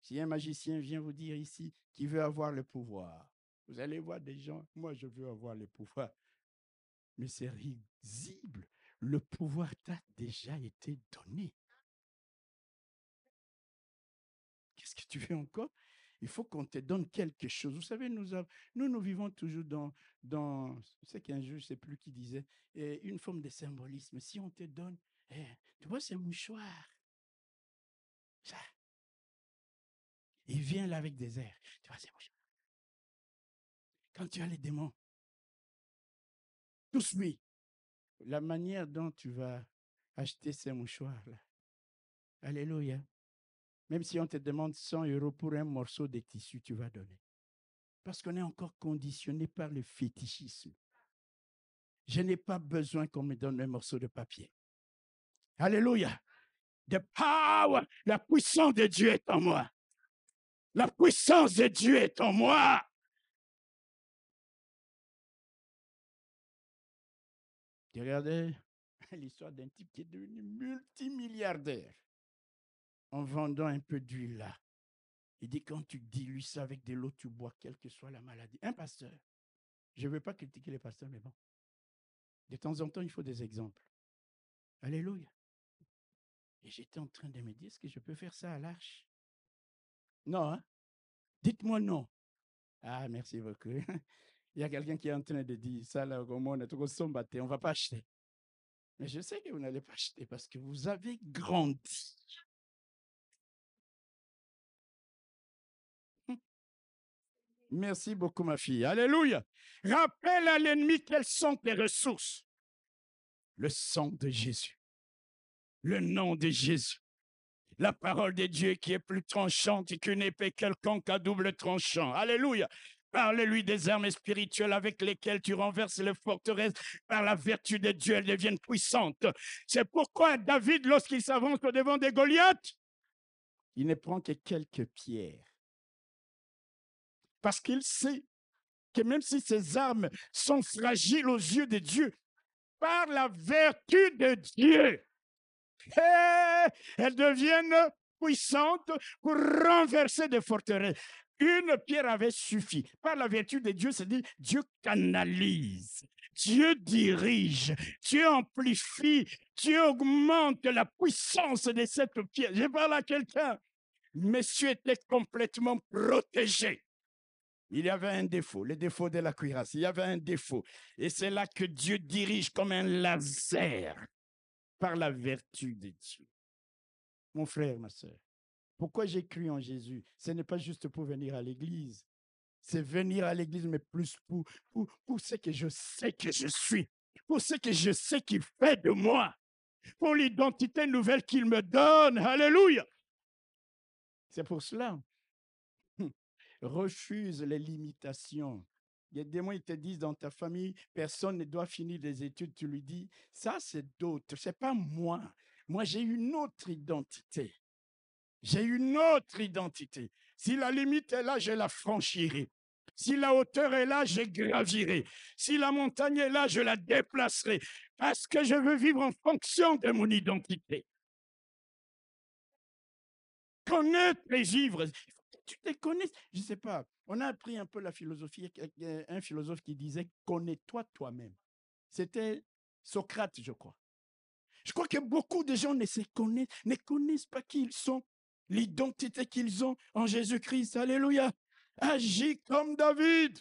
Si un magicien vient vous dire ici qu'il veut avoir le pouvoir, vous allez voir des gens, moi je veux avoir le pouvoir. Mais c'est risible. Le pouvoir t'a déjà été donné. Qu'est-ce que tu veux encore? Il faut qu'on te donne quelque chose. Vous savez, nous, nous, nous vivons toujours dans, dans sais qu'un juge, je ne sais plus qui disait, une forme de symbolisme. Si on te donne eh, tu vois, un mouchoir. Ça. Il vient là avec des airs. Tu vois, c'est mouchoir. Quand tu as les démons, tous oui. La manière dont tu vas acheter ces mouchoirs-là. Alléluia. Même si on te demande 100 euros pour un morceau de tissu, tu vas donner. Parce qu'on est encore conditionné par le fétichisme. Je n'ai pas besoin qu'on me donne un morceau de papier. Alléluia. The power, la puissance de Dieu est en moi. La puissance de Dieu est en moi. Regardez l'histoire d'un type qui est devenu multimilliardaire en vendant un peu d'huile là. Il dit quand tu dilues ça avec de l'eau, tu bois, quelle que soit la maladie. Un pasteur. Je ne veux pas critiquer les pasteurs, mais bon. De temps en temps, il faut des exemples. Alléluia. Et j'étais en train de me dire, est-ce que je peux faire ça à l'arche? Non, hein? Dites-moi non. Ah, merci beaucoup. Il y a quelqu'un qui est en train de dire ça, là, au monde, on ne va pas acheter. Mais je sais que vous n'allez pas acheter parce que vous avez grandi. Merci beaucoup, ma fille. Alléluia. Rappelle à l'ennemi quelles sont tes ressources. Le sang de Jésus le nom de Jésus. La parole de Dieu qui est plus tranchante qu'une épée quelconque à double tranchant. Alléluia. Parle-lui des armes spirituelles avec lesquelles tu renverses les forteresses. Par la vertu de Dieu, elles deviennent puissantes. C'est pourquoi David, lorsqu'il s'avance devant des Goliaths, il ne prend que quelques pierres. Parce qu'il sait que même si ses armes sont fragiles aux yeux de Dieu, par la vertu de Dieu, elles deviennent puissantes pour renverser des forteresses. Une pierre avait suffi. Par la vertu de Dieu, c'est dit Dieu canalise, Dieu dirige, Dieu amplifie, Dieu augmente la puissance de cette pierre. Je parle à quelqu'un. Monsieur était complètement protégé. Il y avait un défaut, le défaut de la cuirasse. Il y avait un défaut. Et c'est là que Dieu dirige comme un laser par la vertu de Dieu. Mon frère, ma soeur, pourquoi j'ai cru en Jésus? Ce n'est pas juste pour venir à l'église. C'est venir à l'église, mais plus pour, pour, pour ce que je sais que je suis, pour ce que je sais qu'il fait de moi, pour l'identité nouvelle qu'il me donne. Alléluia. C'est pour cela. Refuse les limitations. Il y a des mots, ils te disent dans ta famille, personne ne doit finir des études. Tu lui dis, ça, c'est d'autres. C'est pas moi. Moi, j'ai une autre identité. J'ai une autre identité. Si la limite est là, je la franchirai. Si la hauteur est là, je gravirai. Si la montagne est là, je la déplacerai. Parce que je veux vivre en fonction de mon identité. Connaître les ivres. Tu te connais. Je ne sais pas. On a appris un peu la philosophie, un philosophe qui disait connais-toi toi-même. C'était Socrate, je crois. Je crois que beaucoup de gens ne se connaissent, ne connaissent pas qui ils sont, l'identité qu'ils ont en Jésus-Christ. Alléluia. Agis comme David.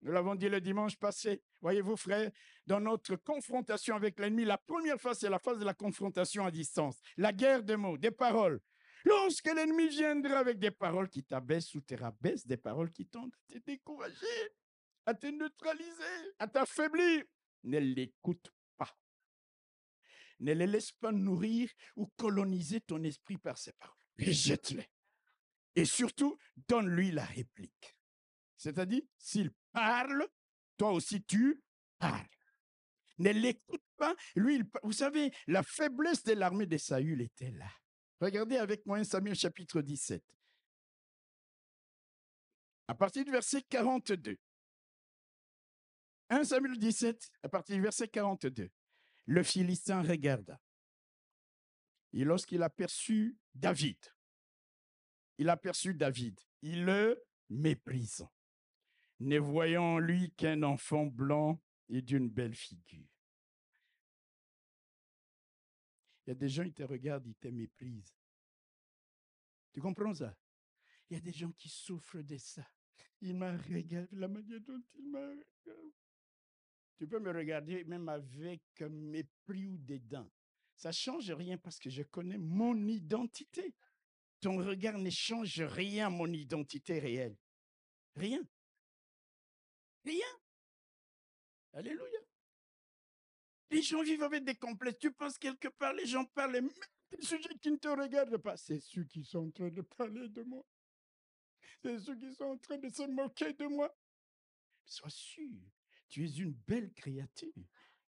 Nous l'avons dit le dimanche passé. Voyez-vous, frère, dans notre confrontation avec l'ennemi, la première phase, c'est la phase de la confrontation à distance. La guerre des mots, des paroles. Lorsque l'ennemi viendra avec des paroles qui t'abaissent ou te rabaissent, des paroles qui tendent à te décourager, à te neutraliser, à t'affaiblir, ne l'écoute pas. Ne les laisse pas nourrir ou coloniser ton esprit par ses paroles. Rejette-les. Et surtout, donne-lui la réplique. C'est-à-dire, s'il parle, toi aussi tu parles. Ne l'écoute pas. Lui, vous savez, la faiblesse de l'armée de Saül était là. Regardez avec moi 1 Samuel chapitre 17. À partir du verset 42. 1 Samuel 17, à partir du verset 42. Le Philistin regarda. Et lorsqu'il aperçut David, il aperçut David, il le méprise, ne voyant en lui qu'un enfant blanc et d'une belle figure. Il y a des gens, qui te regardent, ils te méprisent. Tu comprends ça? Il y a des gens qui souffrent de ça. Il m'a regardé, la manière dont il m'a regardé. Tu peux me regarder même avec mépris ou dédain. Ça ne change rien parce que je connais mon identité. Ton regard ne change rien à mon identité réelle. Rien. Rien. Alléluia. Les gens vivent avec des complexes. Tu penses quelque part, les gens parlent, même des sujets qui ne te regardent pas. C'est ceux qui sont en train de parler de moi. C'est ceux qui sont en train de se moquer de moi. Sois sûr, tu es une belle créature.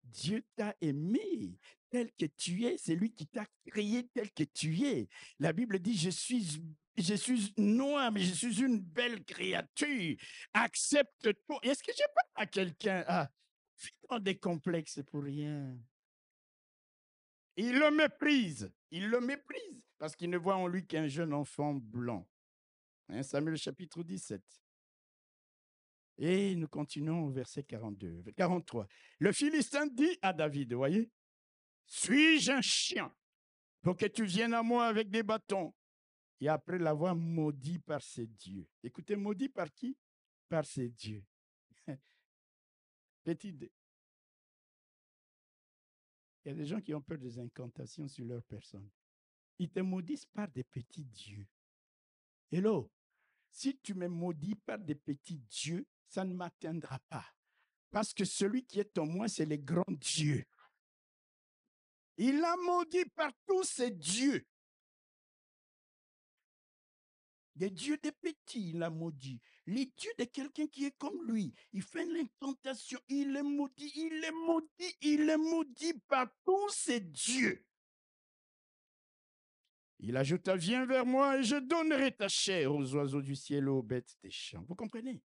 Dieu t'a aimé tel que tu es. C'est lui qui t'a créé tel que tu es. La Bible dit, je suis, je suis noir, mais je suis une belle créature. Accepte-toi. Est-ce que j'ai pas à quelqu'un, ah, dans des complexes pour rien. Il le méprise. Il le méprise parce qu'il ne voit en lui qu'un jeune enfant blanc. Hein, Samuel chapitre 17. Et nous continuons au verset 42, 43. Le Philistin dit à David, voyez, suis-je un chien pour que tu viennes à moi avec des bâtons? Et après l'avoir maudit par ses dieux. Écoutez, maudit par qui? Par ses dieux. Petit idée. Il y a des gens qui ont peur des incantations sur leur personne. Ils te maudissent par des petits dieux. Hello, si tu me maudis par des petits dieux, ça ne m'atteindra pas. Parce que celui qui est en moi, c'est les grands dieux. Il a maudit par tous ces dieux. Des dieux des petits, il a maudit. Les dieux de quelqu'un qui est comme lui. Il fait l'incantation, il est maudit, il est maudit, il est maudit par tous ces dieux. Il ajouta, viens vers moi et je donnerai ta chair aux oiseaux du ciel aux bêtes des champs. Vous comprenez?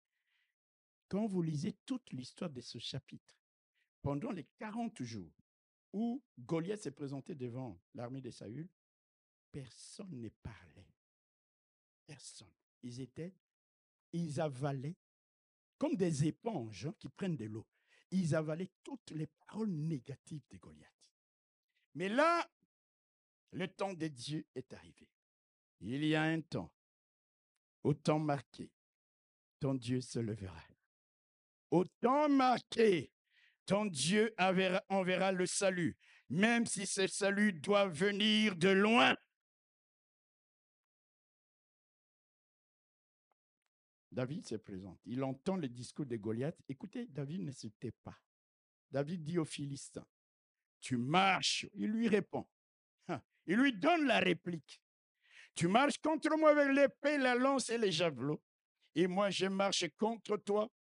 Quand vous lisez toute l'histoire de ce chapitre, pendant les 40 jours où Goliath s'est présenté devant l'armée de Saül, personne ne parlait. Ils étaient, ils avalaient comme des éponges hein, qui prennent de l'eau. Ils avalaient toutes les paroles négatives de Goliath. Mais là, le temps de Dieu est arrivé. Il y a un temps, au temps marqué, ton Dieu se levera. Au temps marqué, ton Dieu enverra le salut, même si ce salut doit venir de loin. David se présente. Il entend le discours de Goliath. Écoutez, David ne tait pas. David dit aux Philistins, tu marches. Il lui répond. Hein, il lui donne la réplique. Tu marches contre moi avec l'épée, la lance et les javelots. Et moi, je marche contre toi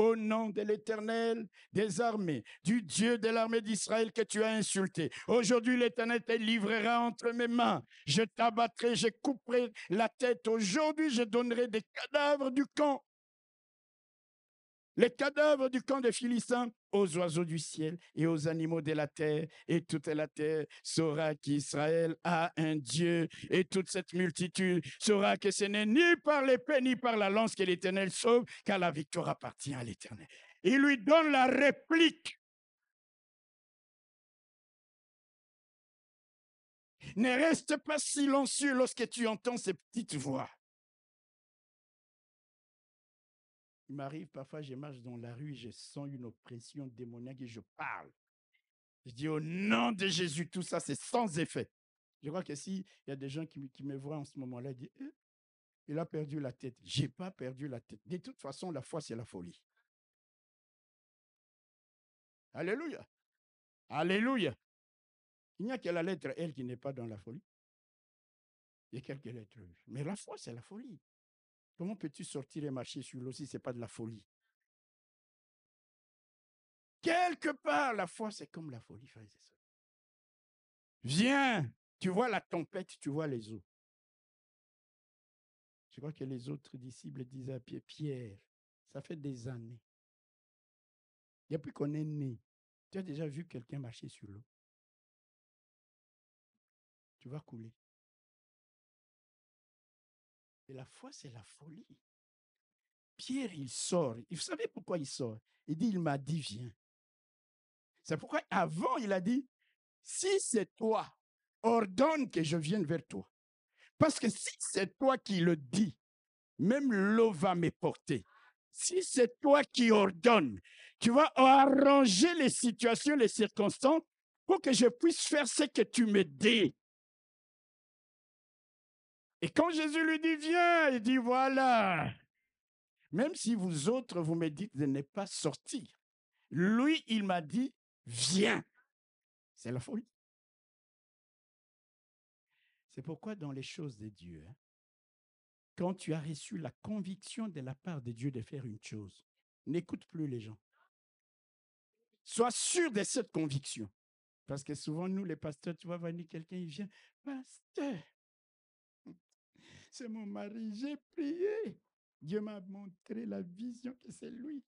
au nom de l'Éternel des armées, du Dieu de l'armée d'Israël que tu as insulté. Aujourd'hui, l'Éternel te livrera entre mes mains. Je t'abattrai, je couperai la tête. Aujourd'hui, je donnerai des cadavres du camp les cadavres du camp des Philistins aux oiseaux du ciel et aux animaux de la terre, et toute la terre saura qu'Israël a un Dieu, et toute cette multitude saura que ce n'est ni par l'épée ni par la lance que l'Éternel sauve, car la victoire appartient à l'Éternel. Il lui donne la réplique. Ne reste pas silencieux lorsque tu entends ces petites voix. Il m'arrive parfois, je marche dans la rue, je sens une oppression démoniaque et je parle. Je dis au nom de Jésus, tout ça, c'est sans effet. Je crois que s'il y a des gens qui, me voient en ce moment-là, ils disent, eh, il a perdu la tête. Je n'ai pas perdu la tête. De toute façon, la foi, c'est la folie. Alléluia. Alléluia. Il n'y a que la lettre L qui n'est pas dans la folie. Il y a quelques lettres. Mais la foi, c'est la folie. Comment peux-tu sortir et marcher sur l'eau si ce n'est pas de la folie? Quelque part, la foi, c'est comme la folie, frères et sœurs. Viens, tu vois la tempête, tu vois les eaux. Je crois que les autres disciples disaient à Pierre, Pierre, ça fait des années. Depuis qu'on est né, tu as déjà vu quelqu'un marcher sur l'eau? Tu vas couler. Et la foi, c'est la folie. Pierre, il sort. Vous savez pourquoi il sort? Il dit, il m'a dit, viens. C'est pourquoi avant, il a dit, si c'est toi, ordonne que je vienne vers toi. Parce que si c'est toi qui le dis, même l'eau va me porter. Si c'est toi qui ordonnes, tu vas arranger les situations, les circonstances pour que je puisse faire ce que tu me dis. Et quand Jésus lui dit, viens, il dit, voilà, même si vous autres, vous me dites de ne pas sortir, lui, il m'a dit, viens. C'est la folie. C'est pourquoi dans les choses de Dieu, hein, quand tu as reçu la conviction de la part de Dieu de faire une chose, n'écoute plus les gens. Sois sûr de cette conviction. Parce que souvent, nous, les pasteurs, tu vois venir quelqu'un, il vient, pasteur, c'est mon mari, j'ai prié. Dieu m'a montré la vision que c'est lui.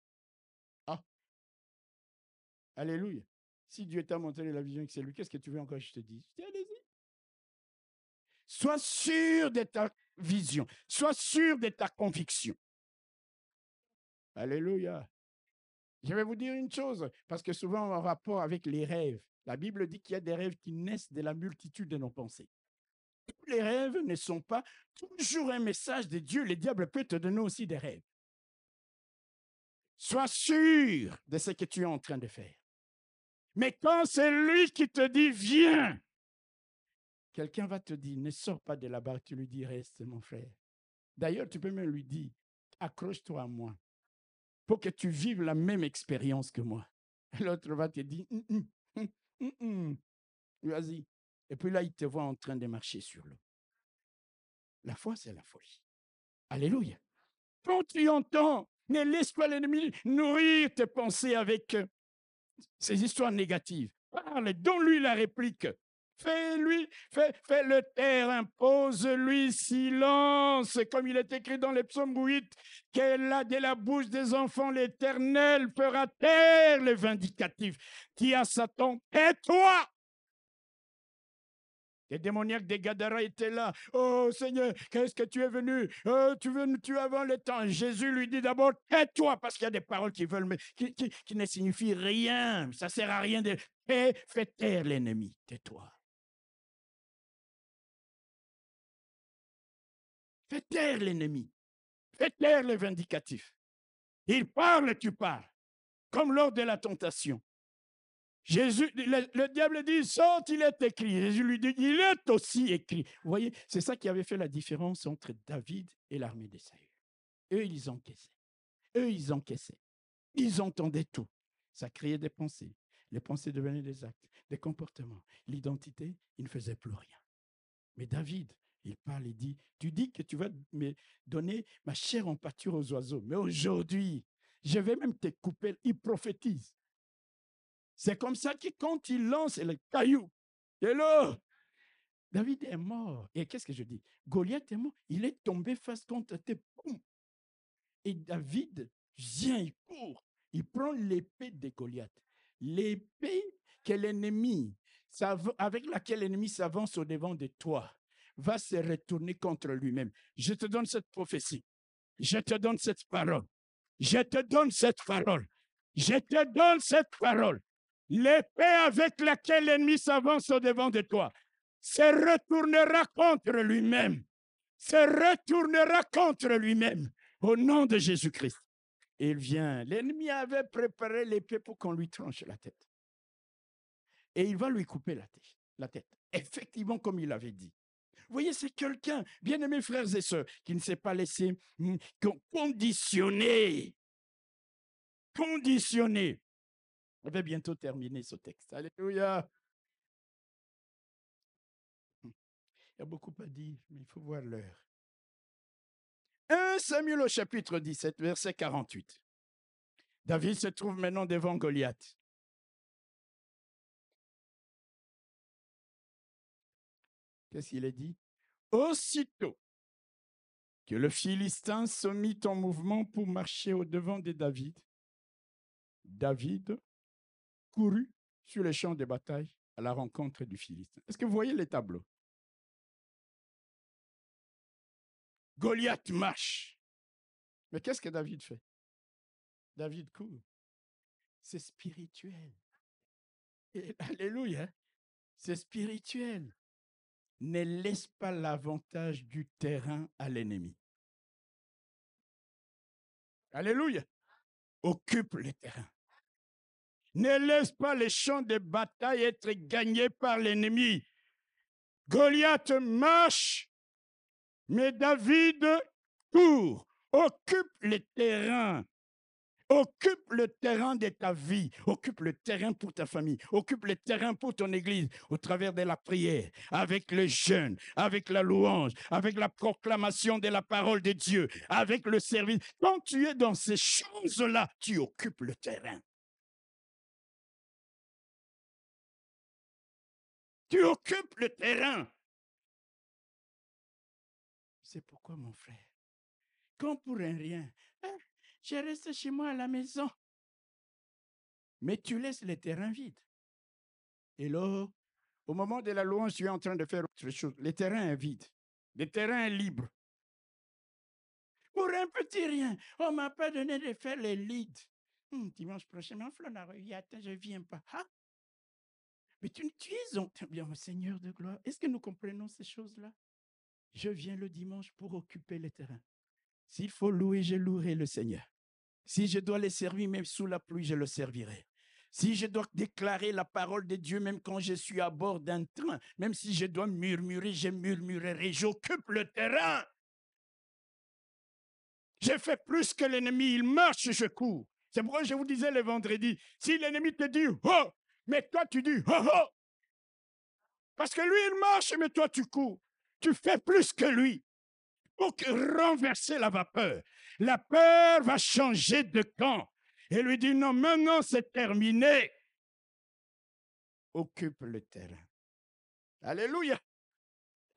Ah. Alléluia. Si Dieu t'a montré la vision que c'est lui, qu'est-ce que tu veux encore que je te dise? Allez-y. Sois sûr de ta vision. Sois sûr de ta conviction. Alléluia. Je vais vous dire une chose, parce que souvent en rapport avec les rêves, la Bible dit qu'il y a des rêves qui naissent de la multitude de nos pensées tous les rêves ne sont pas toujours un message de Dieu. Le diable peut te donner aussi des rêves. Sois sûr de ce que tu es en train de faire. Mais quand c'est lui qui te dit viens, quelqu'un va te dire ne sors pas de là-bas, tu lui dis reste mon frère. D'ailleurs, tu peux même lui dire accroche-toi à moi pour que tu vives la même expérience que moi. L'autre va te dire hum, hum, hum, vas-y, et puis là, il te voit en train de marcher sur l'eau. La foi, c'est la folie. Alléluia. Quand tu entends, ne laisse pas l'ennemi nourrir tes pensées avec euh, ces histoires négatives. Parle, donne-lui la réplique. Fais-lui, fais, fais le taire, impose-lui silence, comme il est écrit dans les psaumes 8, qu'elle a de la bouche des enfants l'Éternel fera taire les vindicatifs. Dis à Satan, tais-toi, les démoniaques des Gadara étaient là. Oh Seigneur, qu'est-ce que tu es venu? Oh, Tu veux nous tuer avant le temps. Jésus lui dit d'abord, tais-toi, parce qu'il y a des paroles qui veulent, qui, ne signifient rien. Ça ne sert à rien de. fais taire l'ennemi. Tais-toi. Fais taire l'ennemi. Fais taire les vindicatifs. Il parle, tu parles. Comme lors de la tentation. Jésus, le, diable dit, saute, il est écrit. Jésus lui dit, il est aussi écrit. Vous voyez, c'est ça qui avait fait la différence entre David et l'armée des Saül. Eux, ils encaissaient. Eux, ils encaissaient. Ils entendaient tout. Ça créait des pensées. Les pensées devenaient des actes, des comportements. L'identité, il ne faisait plus rien. Mais David, il parle et dit, tu dis que tu vas me donner ma chair en pâture aux oiseaux. Mais aujourd'hui, je vais même te couper. Il prophétise. C'est comme ça que quand il lance le caillou, là, David est mort. Et qu'est-ce que je dis? Goliath est mort. Il est tombé face contre tes Et David vient, il court. Il prend l'épée de Goliath. L'épée que l'ennemi, avec laquelle l'ennemi s'avance au devant de toi, va se retourner contre lui-même. Je te donne cette prophétie. Je te donne cette parole. Je te donne cette parole. Je te donne cette parole. L'épée avec laquelle l'ennemi s'avance au devant de toi se retournera contre lui-même. Se retournera contre lui-même au nom de Jésus-Christ. Il vient. L'ennemi avait préparé l'épée pour qu'on lui tranche la tête. Et il va lui couper la tête. La tête. Effectivement, comme il avait dit. Vous voyez, c'est quelqu'un, bien aimé frères et sœurs, qui ne s'est pas laissé hmm, conditionner. Conditionner je vais bientôt terminer ce texte. Alléluia. Il y a beaucoup à dire, mais il faut voir l'heure. 1 Samuel au chapitre 17, verset 48. David se trouve maintenant devant Goliath. Qu'est-ce qu'il a dit? Aussitôt que le Philistin se mit en mouvement pour marcher au-devant de David, David courut sur les champs de bataille à la rencontre du Philistin. Est-ce que vous voyez les tableaux? Goliath marche. Mais qu'est-ce que David fait? David court. C'est spirituel. alléluia. C'est spirituel. Ne laisse pas l'avantage du terrain à l'ennemi. Alléluia. Occupe le terrain. Ne laisse pas les champs de bataille être gagnés par l'ennemi. Goliath marche, mais David court, occupe le terrain. Occupe le terrain de ta vie, occupe le terrain pour ta famille, occupe le terrain pour ton église au travers de la prière, avec le jeûne, avec la louange, avec la proclamation de la parole de Dieu, avec le service. Quand tu es dans ces choses-là, tu occupes le terrain. Tu occupes le terrain. C'est pourquoi, mon frère, quand pour un rien, hein, je reste chez moi à la maison. Mais tu laisses le terrain vide. Et là, au moment de la louange, tu es en train de faire autre chose. Le terrain est vide. Le terrain est libre. Pour un petit rien, on ne m'a pas donné de faire les leads. Hum, dimanche prochain, enfin, je ne viens pas. Ah! Mais tu, tu es Seigneur de gloire. Est-ce que nous comprenons ces choses-là? Je viens le dimanche pour occuper le terrain. S'il faut louer, je louerai le Seigneur. Si je dois les servir, même sous la pluie, je le servirai. Si je dois déclarer la parole de Dieu, même quand je suis à bord d'un train, même si je dois murmurer, je murmurerai. J'occupe le terrain. J'ai fait plus que l'ennemi. Il marche, je cours. C'est pourquoi je vous disais le vendredi, si l'ennemi te dit, oh, mais toi tu dis, oh, oh. Parce que lui, il marche, mais toi tu cours. Tu fais plus que lui pour renverser la vapeur. La peur va changer de camp et lui dit non, maintenant c'est terminé. Occupe le terrain. Alléluia.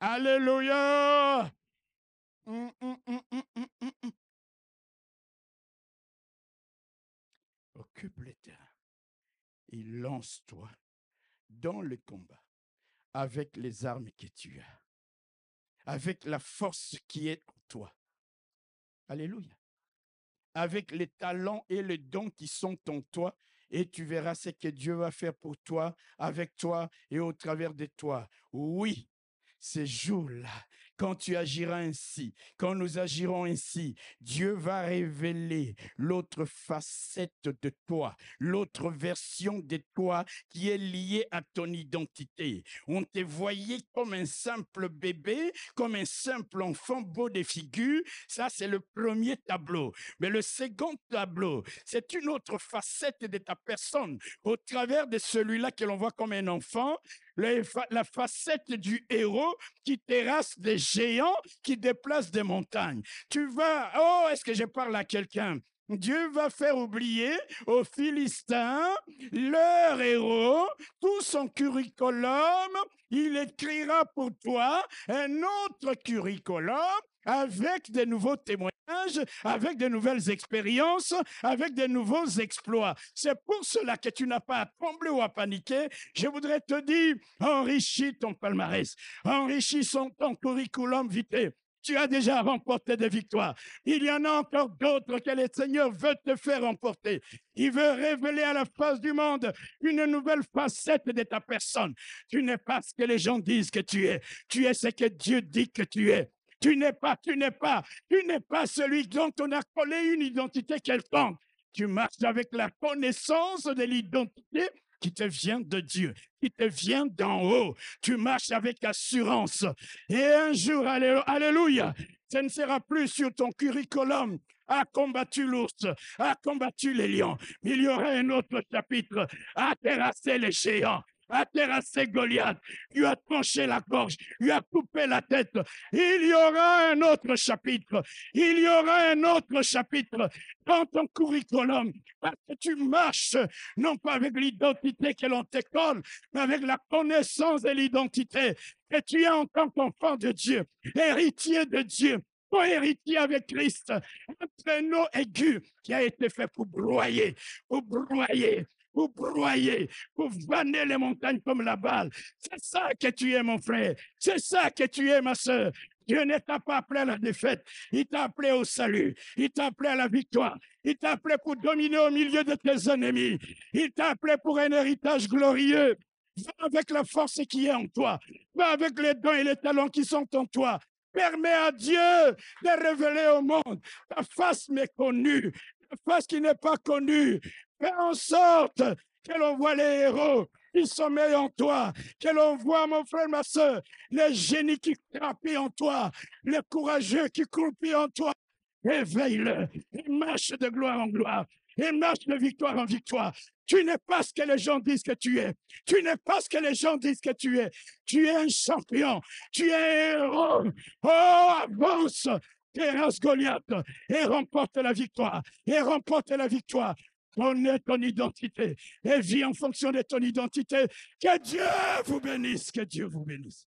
Alléluia. Hum, hum, hum, Occupe le terrain. Et lance-toi dans le combat avec les armes que tu as avec la force qui est en toi. Alléluia. Avec les talents et les dons qui sont en toi, et tu verras ce que Dieu va faire pour toi, avec toi et au travers de toi. Oui, ces jours-là, quand tu agiras ainsi, quand nous agirons ainsi, Dieu va révéler l'autre facette de toi, l'autre version de toi qui est liée à ton identité. On te voyait comme un simple bébé, comme un simple enfant beau de figure. Ça, c'est le premier tableau. Mais le second tableau, c'est une autre facette de ta personne au travers de celui-là que l'on voit comme un enfant, la facette du héros qui terrasse des géants, qui déplace des montagnes. Tu vas, oh, est-ce que je parle à quelqu'un? Dieu va faire oublier aux Philistins leur héros, tout son curriculum. Il écrira pour toi un autre curriculum avec de nouveaux témoignages, avec de nouvelles expériences, avec de nouveaux exploits. C'est pour cela que tu n'as pas à trembler ou à paniquer. Je voudrais te dire, enrichis ton palmarès, enrichis ton curriculum vitae. Tu as déjà remporté des victoires. Il y en a encore d'autres que le Seigneur veut te faire remporter. Il veut révéler à la face du monde une nouvelle facette de ta personne. Tu n'es pas ce que les gens disent que tu es. Tu es ce que Dieu dit que tu es. Tu n'es pas, tu n'es pas, tu n'es pas celui dont on a collé une identité quelconque. Tu marches avec la connaissance de l'identité qui te vient de Dieu, qui te vient d'en haut. Tu marches avec assurance. Et un jour, alléluia, ce ne sera plus sur ton curriculum a combattu l'ours, a combattu les lions. Il y aura un autre chapitre, a terrassé les géants, a terrassé Goliath, lui a tranché la gorge, lui a coupé la tête. Il y aura un autre chapitre. Il y aura un autre chapitre dans ton curriculum parce que tu marches non pas avec l'identité que l'on t'école, mais avec la connaissance de l'identité que tu es en tant qu'enfant de Dieu, héritier de Dieu, co-héritier avec Christ, un traîneau aigu qui a été fait pour broyer, pour broyer, pour broyer, pour vanner les montagnes comme la balle. C'est ça que tu es, mon frère. C'est ça que tu es, ma soeur. Dieu ne t'a pas appelé à la défaite. Il t'a appelé au salut. Il t'a appelé à la victoire. Il t'a appelé pour dominer au milieu de tes ennemis. Il t'a appelé pour un héritage glorieux. Va avec la force qui est en toi. Va avec les dons et les talents qui sont en toi. Permets à Dieu de révéler au monde ta face méconnue, ta face qui n'est pas connue. Fais en sorte que l'on voit les héros qui sommeillent en toi, que l'on voit, mon frère, ma soeur, les génies qui crapent en toi, les courageux qui croupissent en toi. Éveille-le et marche de gloire en gloire et marche de victoire en victoire. Tu n'es pas ce que les gens disent que tu es. Tu n'es pas ce que les gens disent que tu es. Tu es un champion. Tu es un héros. Oh, avance, terrasse Goliath et remporte la victoire. Et remporte la victoire. Connais ton identité et vis en fonction de ton identité. Que Dieu vous bénisse. Que Dieu vous bénisse.